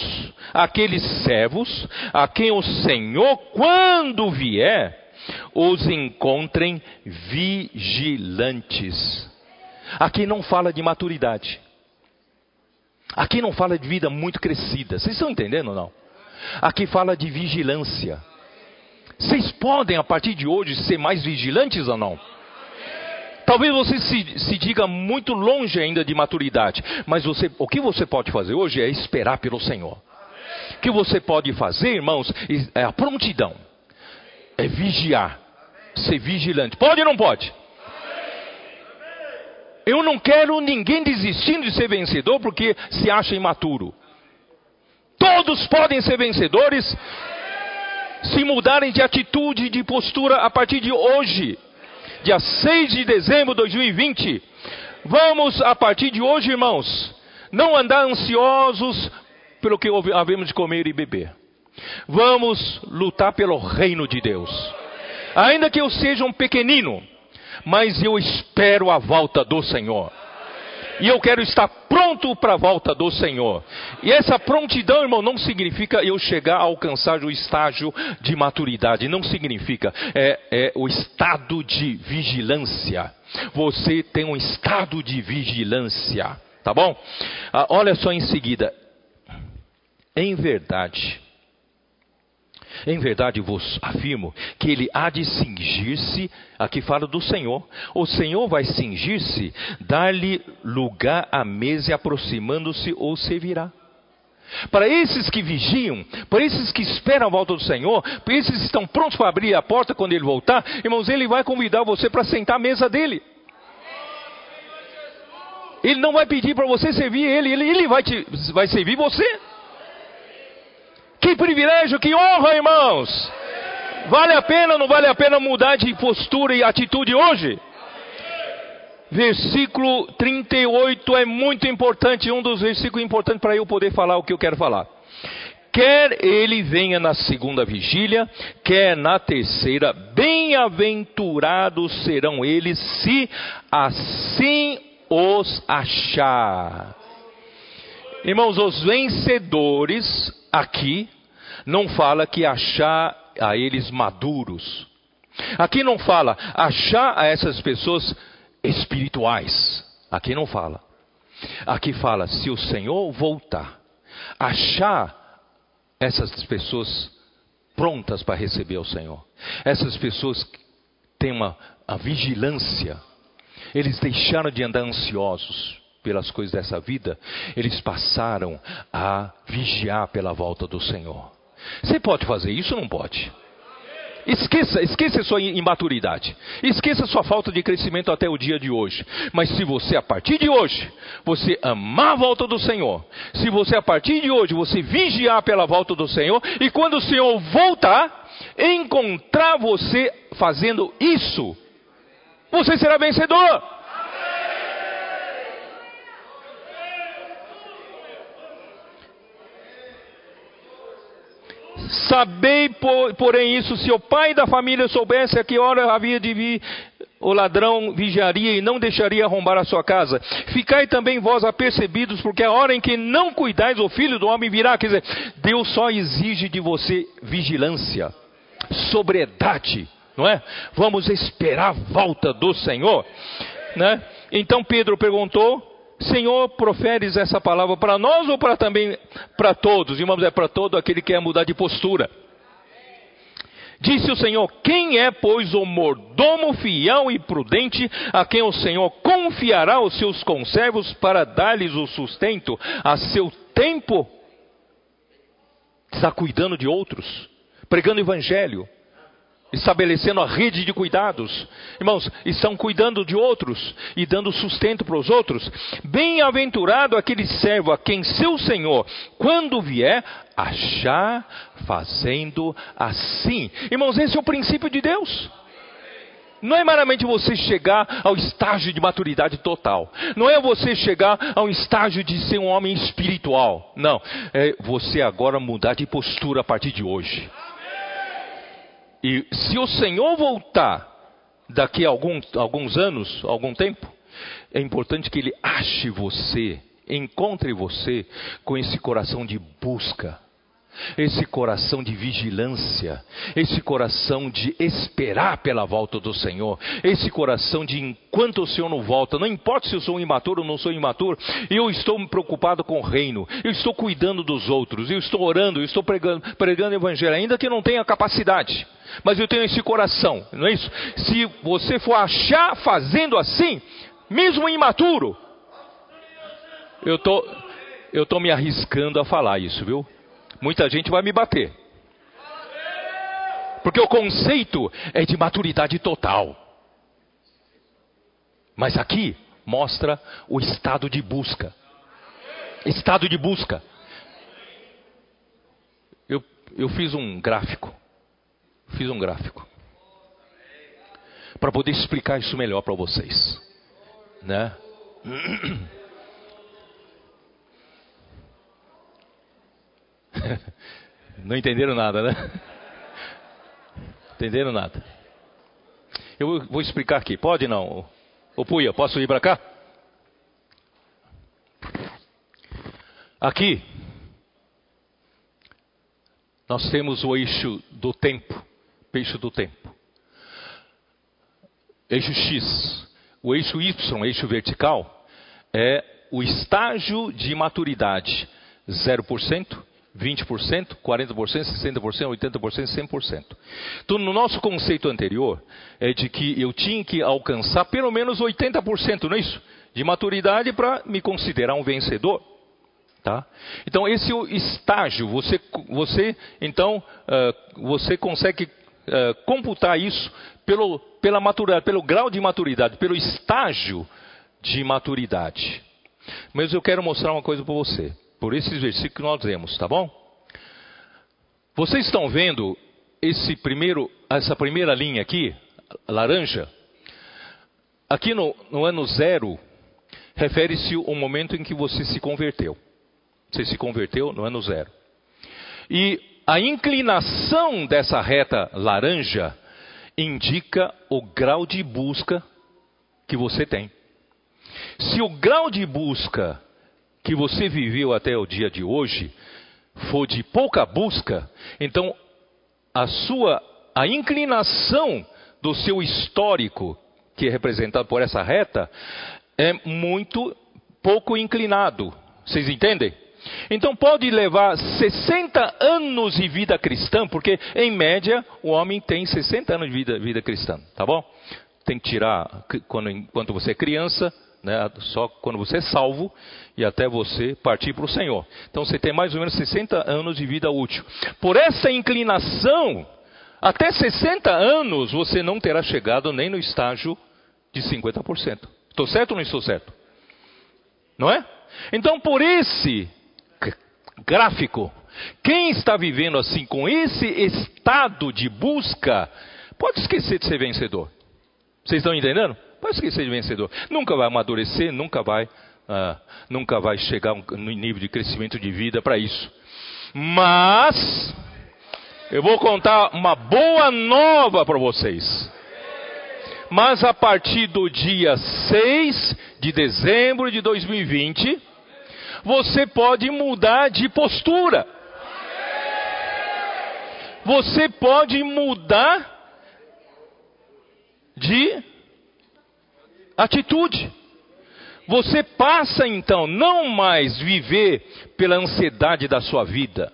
aqueles servos a quem o Senhor, quando vier, os encontrem vigilantes. Aqui não fala de maturidade. Aqui não fala de vida muito crescida. Vocês estão entendendo ou não? Aqui fala de vigilância. Vocês podem, a partir de hoje, ser mais vigilantes ou não? Talvez você se, se, diga muito longe ainda de maturidade, mas você, o que você pode fazer hoje é esperar pelo Senhor. O que você pode fazer, irmãos, é a prontidão, é vigiar, ser vigilante. Pode ou não pode? Eu não quero ninguém desistindo de ser vencedor porque se acha imaturo. Todos podem ser vencedores se mudarem de atitude, de postura a partir de hoje, dia 6 de dezembro de 2020. Vamos, a partir de hoje, irmãos, não andar ansiosos pelo que havemos de comer e beber. Vamos lutar pelo reino de Deus. Ainda que eu seja um pequenino, mas eu espero a volta do Senhor. E eu quero estar pronto para a volta do Senhor. E essa prontidão, irmão, não significa eu chegar a alcançar o estágio de maturidade. Não significa. É, é o estado de vigilância. Você tem um estado de vigilância. Tá bom? Ah, olha só em seguida. Em verdade, em verdade vos afirmo que ele há de cingir-se, aqui fala do Senhor. O Senhor vai cingir-se, dar-lhe lugar à mesa e aproximando-se ou servirá. Para esses que vigiam, para esses que esperam a volta do Senhor, para esses que estão prontos para abrir a porta quando ele voltar, irmãos, ele vai convidar você para sentar à mesa dele. Ele não vai pedir para você servir ele, ele, ele vai, te, vai servir você. Que privilégio, que honra, irmãos! Vale a pena ou não vale a pena mudar de postura e atitude hoje? Versículo 38 é muito importante, um dos versículos importantes para eu poder falar o que eu quero falar. Quer ele venha na segunda vigília, quer na terceira, bem-aventurados serão eles se assim os achar. Irmãos, os vencedores aqui não fala que achar a eles maduros. Aqui não fala achar a essas pessoas espirituais. Aqui não fala. Aqui fala se o Senhor voltar, achar essas pessoas prontas para receber o Senhor. Essas pessoas têm uma vigilância eles deixaram de andar ansiosos pelas coisas dessa vida, eles passaram a vigiar pela volta do Senhor. Você pode fazer isso ou não pode? Esqueça, esqueça sua imaturidade. Esqueça sua falta de crescimento até o dia de hoje. Mas se você, a partir de hoje, você amar a volta do Senhor, se você, a partir de hoje, você vigiar pela volta do Senhor, e quando o Senhor voltar, encontrar você fazendo isso, você será vencedor. Sabei, porém, isso: se o pai da família soubesse a que hora havia de vir, o ladrão vigiaria e não deixaria arrombar a sua casa. Ficai também vós apercebidos, porque a hora em que não cuidais, o filho do homem virá. Quer dizer, Deus só exige de você vigilância, sobriedade não é? Vamos esperar a volta do Senhor, né? Então Pedro perguntou: Senhor, proferes essa palavra para nós ou para também para todos? Irmãos, é para todo aquele que quer mudar de postura. Disse o Senhor: Quem é, pois, o mordomo fiel e prudente, a quem o Senhor confiará os seus conservos para dar-lhes o sustento a seu tempo? Está cuidando de outros, pregando evangelho, estabelecendo a rede de cuidados. Irmãos, estão cuidando de outros e dando sustento para os outros. Bem-aventurado aquele servo a quem seu senhor, quando vier, achar fazendo assim. Irmãos, esse é o princípio de Deus. Não é meramente você chegar ao estágio de maturidade total. Não é você chegar ao estágio de ser um homem espiritual. Não. É você agora mudar de postura a partir de hoje. E se o Senhor voltar daqui a alguns anos, algum tempo, é importante que Ele ache você, encontre você com esse coração de busca, esse coração de vigilância, esse coração de esperar pela volta do Senhor, esse coração de enquanto o Senhor não volta, não importa se eu sou imaturo ou não sou imaturo, eu estou preocupado com o reino, eu estou cuidando dos outros, eu estou orando, eu estou pregando, pregando evangelho, ainda que não tenha capacidade mas eu tenho esse coração, não é isso? Se você for achar fazendo assim, mesmo imaturo, eu tô, tô me arriscando a falar isso, viu? Muita gente vai me bater. Porque o conceito é de maturidade total. Mas aqui mostra o estado de busca. Estado de busca. Eu, eu fiz um gráfico fiz um gráfico para poder explicar isso melhor para vocês, né? Não entenderam nada, né? Entenderam nada? Eu vou explicar aqui. Pode não? Ô Puia, posso ir para cá? Aqui nós temos o eixo do tempo eixo do tempo. Eixo X. O eixo Y, eixo vertical, é o estágio de maturidade. 0%, 20%, 40%, 60%, 80%, 100%. Então, no nosso conceito anterior, é de que eu tinha que alcançar pelo menos 80%, não é isso? De maturidade para me considerar um vencedor. Tá? Então esse é o estágio. Você, você então uh, você consegue uh, computar isso pelo, pela maturidade, pelo grau de maturidade, pelo estágio de maturidade. Mas eu quero mostrar uma coisa para você, por esses versículos que nós lemos, tá bom? Vocês estão vendo esse primeiro, essa primeira linha aqui, laranja? Aqui no, no ano zero, refere-se ao momento em que você se converteu. Você se converteu no ano zero. E a inclinação dessa reta laranja indica o grau de busca que você tem. Se o grau de busca que você viveu até o dia de hoje for de pouca busca, então a sua a inclinação do seu histórico, que é representado por essa reta, é muito pouco inclinado. Vocês entendem? Então pode levar 60 anos de vida cristã, porque em média o homem tem 60 anos de vida, vida cristã, tá bom? Tem que tirar quando, enquanto você é criança, né, só quando você é salvo e até você partir para o Senhor. Então você tem mais ou menos 60 anos de vida útil. Por essa inclinação, até 60 anos você não terá chegado nem no estágio de 50%. Estou certo ou não estou certo? Não é? Então, por esse gráfico, quem está vivendo assim, com esse estado de busca, pode esquecer de ser vencedor. Vocês estão entendendo? Pode esquecer de vencedor. Nunca vai amadurecer, nunca vai, ah, nunca vai chegar no nível de crescimento de vida para isso. Mas, eu vou contar uma boa nova para vocês. Mas a partir do dia 6 de dezembro de 2020, você pode mudar de postura. Você pode mudar de atitude. Você passa então não mais viver pela ansiedade da sua vida,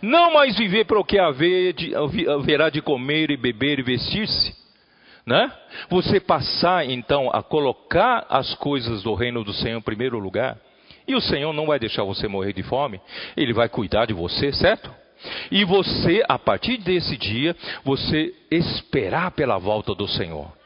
não mais viver para o que haver de, haverá de comer e beber e vestir-se, né? Você passar então a colocar as coisas do reino do Senhor em primeiro lugar, e o Senhor não vai deixar você morrer de fome, Ele vai cuidar de você, certo? E você, a partir desse dia, você esperar pela volta do Senhor.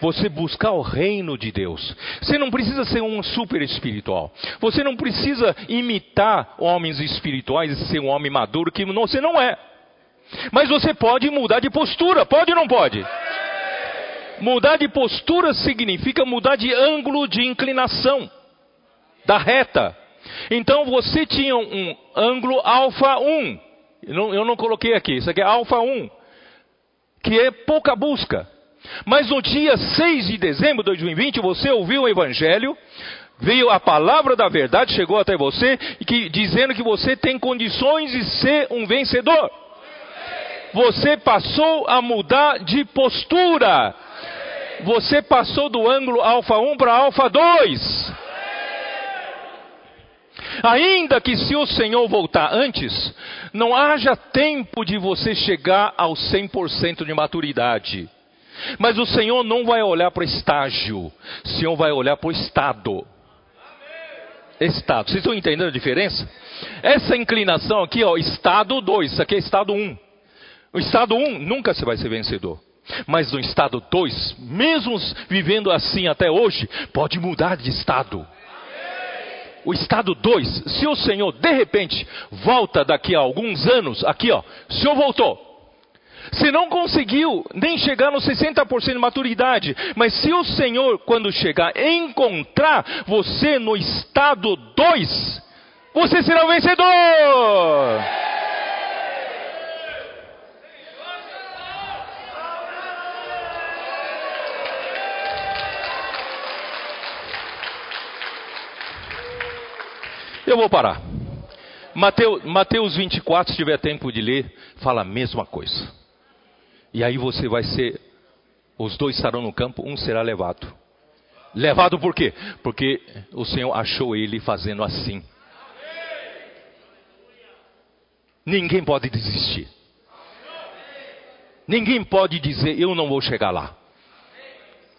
Você buscar o reino de Deus. Você não precisa ser um super espiritual. Você não precisa imitar homens espirituais e ser um homem maduro que você não é. Mas você pode mudar de postura, pode ou não pode? Mudar de postura significa mudar de ângulo de inclinação da reta. Então você tinha um ângulo alfa 1. Eu não, eu não coloquei aqui, isso aqui é alfa 1, que é pouca busca. Mas no dia 6 de dezembro de 2020, você ouviu o Evangelho, veio a palavra da verdade, chegou até você, que, dizendo que você tem condições de ser um vencedor. Você passou a mudar de postura. Você passou do ângulo alfa 1 para alfa 2. Ainda que se o Senhor voltar antes, não haja tempo de você chegar ao 100% de maturidade. Mas o Senhor não vai olhar para estágio, o Senhor vai olhar para o estado. Estado. Vocês estão entendendo a diferença? Essa inclinação aqui, ó, estado 2, isso aqui é estado 1. Um. O estado 1 um, nunca você vai ser vencedor. Mas no estado 2, mesmo vivendo assim até hoje, pode mudar de estado. O estado 2, se o Senhor de repente volta daqui a alguns anos, aqui ó, o Senhor voltou. Se não conseguiu nem chegar nos 60% de maturidade, mas se o Senhor, quando chegar, encontrar você no estado 2, você será o vencedor. Eu vou parar. Mateus, Mateus 24, se tiver tempo de ler, fala a mesma coisa. E aí você vai ser, os dois estarão no campo, um será levado. Levado por quê? Porque o Senhor achou ele fazendo assim. Ninguém pode desistir. Ninguém pode dizer, eu não vou chegar lá.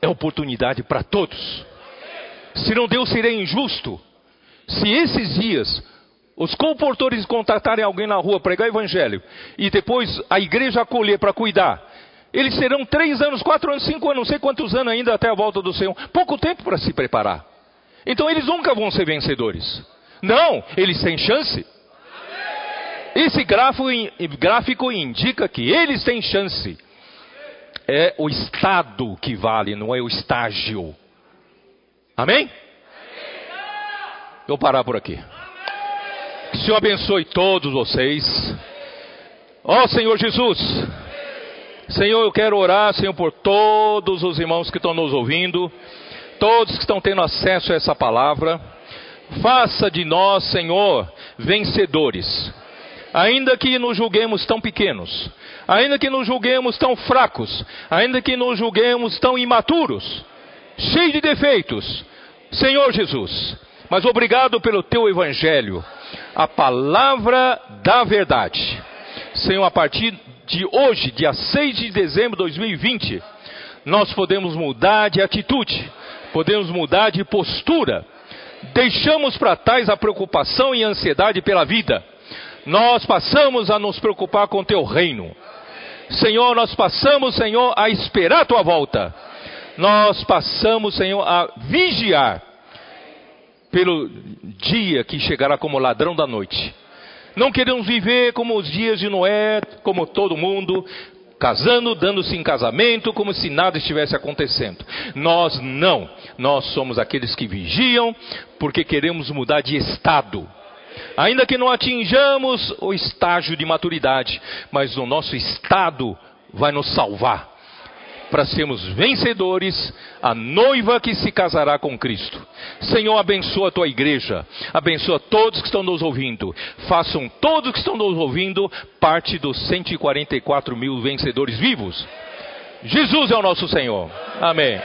É oportunidade para todos. Senão Deus seria injusto. Se esses dias os comportores contratarem alguém na rua, pregar o evangelho, e depois a igreja acolher para cuidar, eles serão três anos, quatro anos, cinco anos, não sei quantos anos ainda até a volta do Senhor. Pouco tempo para se preparar. Então eles nunca vão ser vencedores. Não, eles têm chance. Esse gráfico, indica que eles têm chance. É o estado que vale, não é o estágio. Amém? Vou parar por aqui. Que o Senhor abençoe todos vocês. Ó oh, Senhor Jesus. Senhor, eu quero orar, Senhor, por todos os irmãos que estão nos ouvindo, todos que estão tendo acesso a essa palavra. Faça de nós, Senhor, vencedores. Ainda que nos julguemos tão pequenos, ainda que nos julguemos tão fracos, ainda que nos julguemos tão imaturos, cheios de defeitos, Senhor Jesus, mas obrigado pelo teu evangelho, a palavra da verdade. Senhor, a partir de hoje, dia 6 de dezembro de 2020, nós podemos mudar de atitude, podemos mudar de postura. Deixamos para trás a preocupação e a ansiedade pela vida. Nós passamos a nos preocupar com teu reino. Senhor, nós passamos, Senhor, a esperar a tua volta. Nós passamos, Senhor, a vigiar pelo dia que chegará como ladrão da noite. Não queremos viver como os dias de Noé, como todo mundo, casando, dando-se em casamento, como se nada estivesse acontecendo. Nós não. Nós somos aqueles que vigiam, porque queremos mudar de estado. Ainda que não atinjamos o estágio de maturidade, mas o nosso estado vai nos salvar para sermos vencedores, a noiva que se casará com Cristo. Senhor, abençoa a tua igreja, abençoa todos que estão nos ouvindo. Façam todos que estão nos ouvindo parte dos 144 mil vencedores vivos. Jesus é o nosso Senhor. Amém.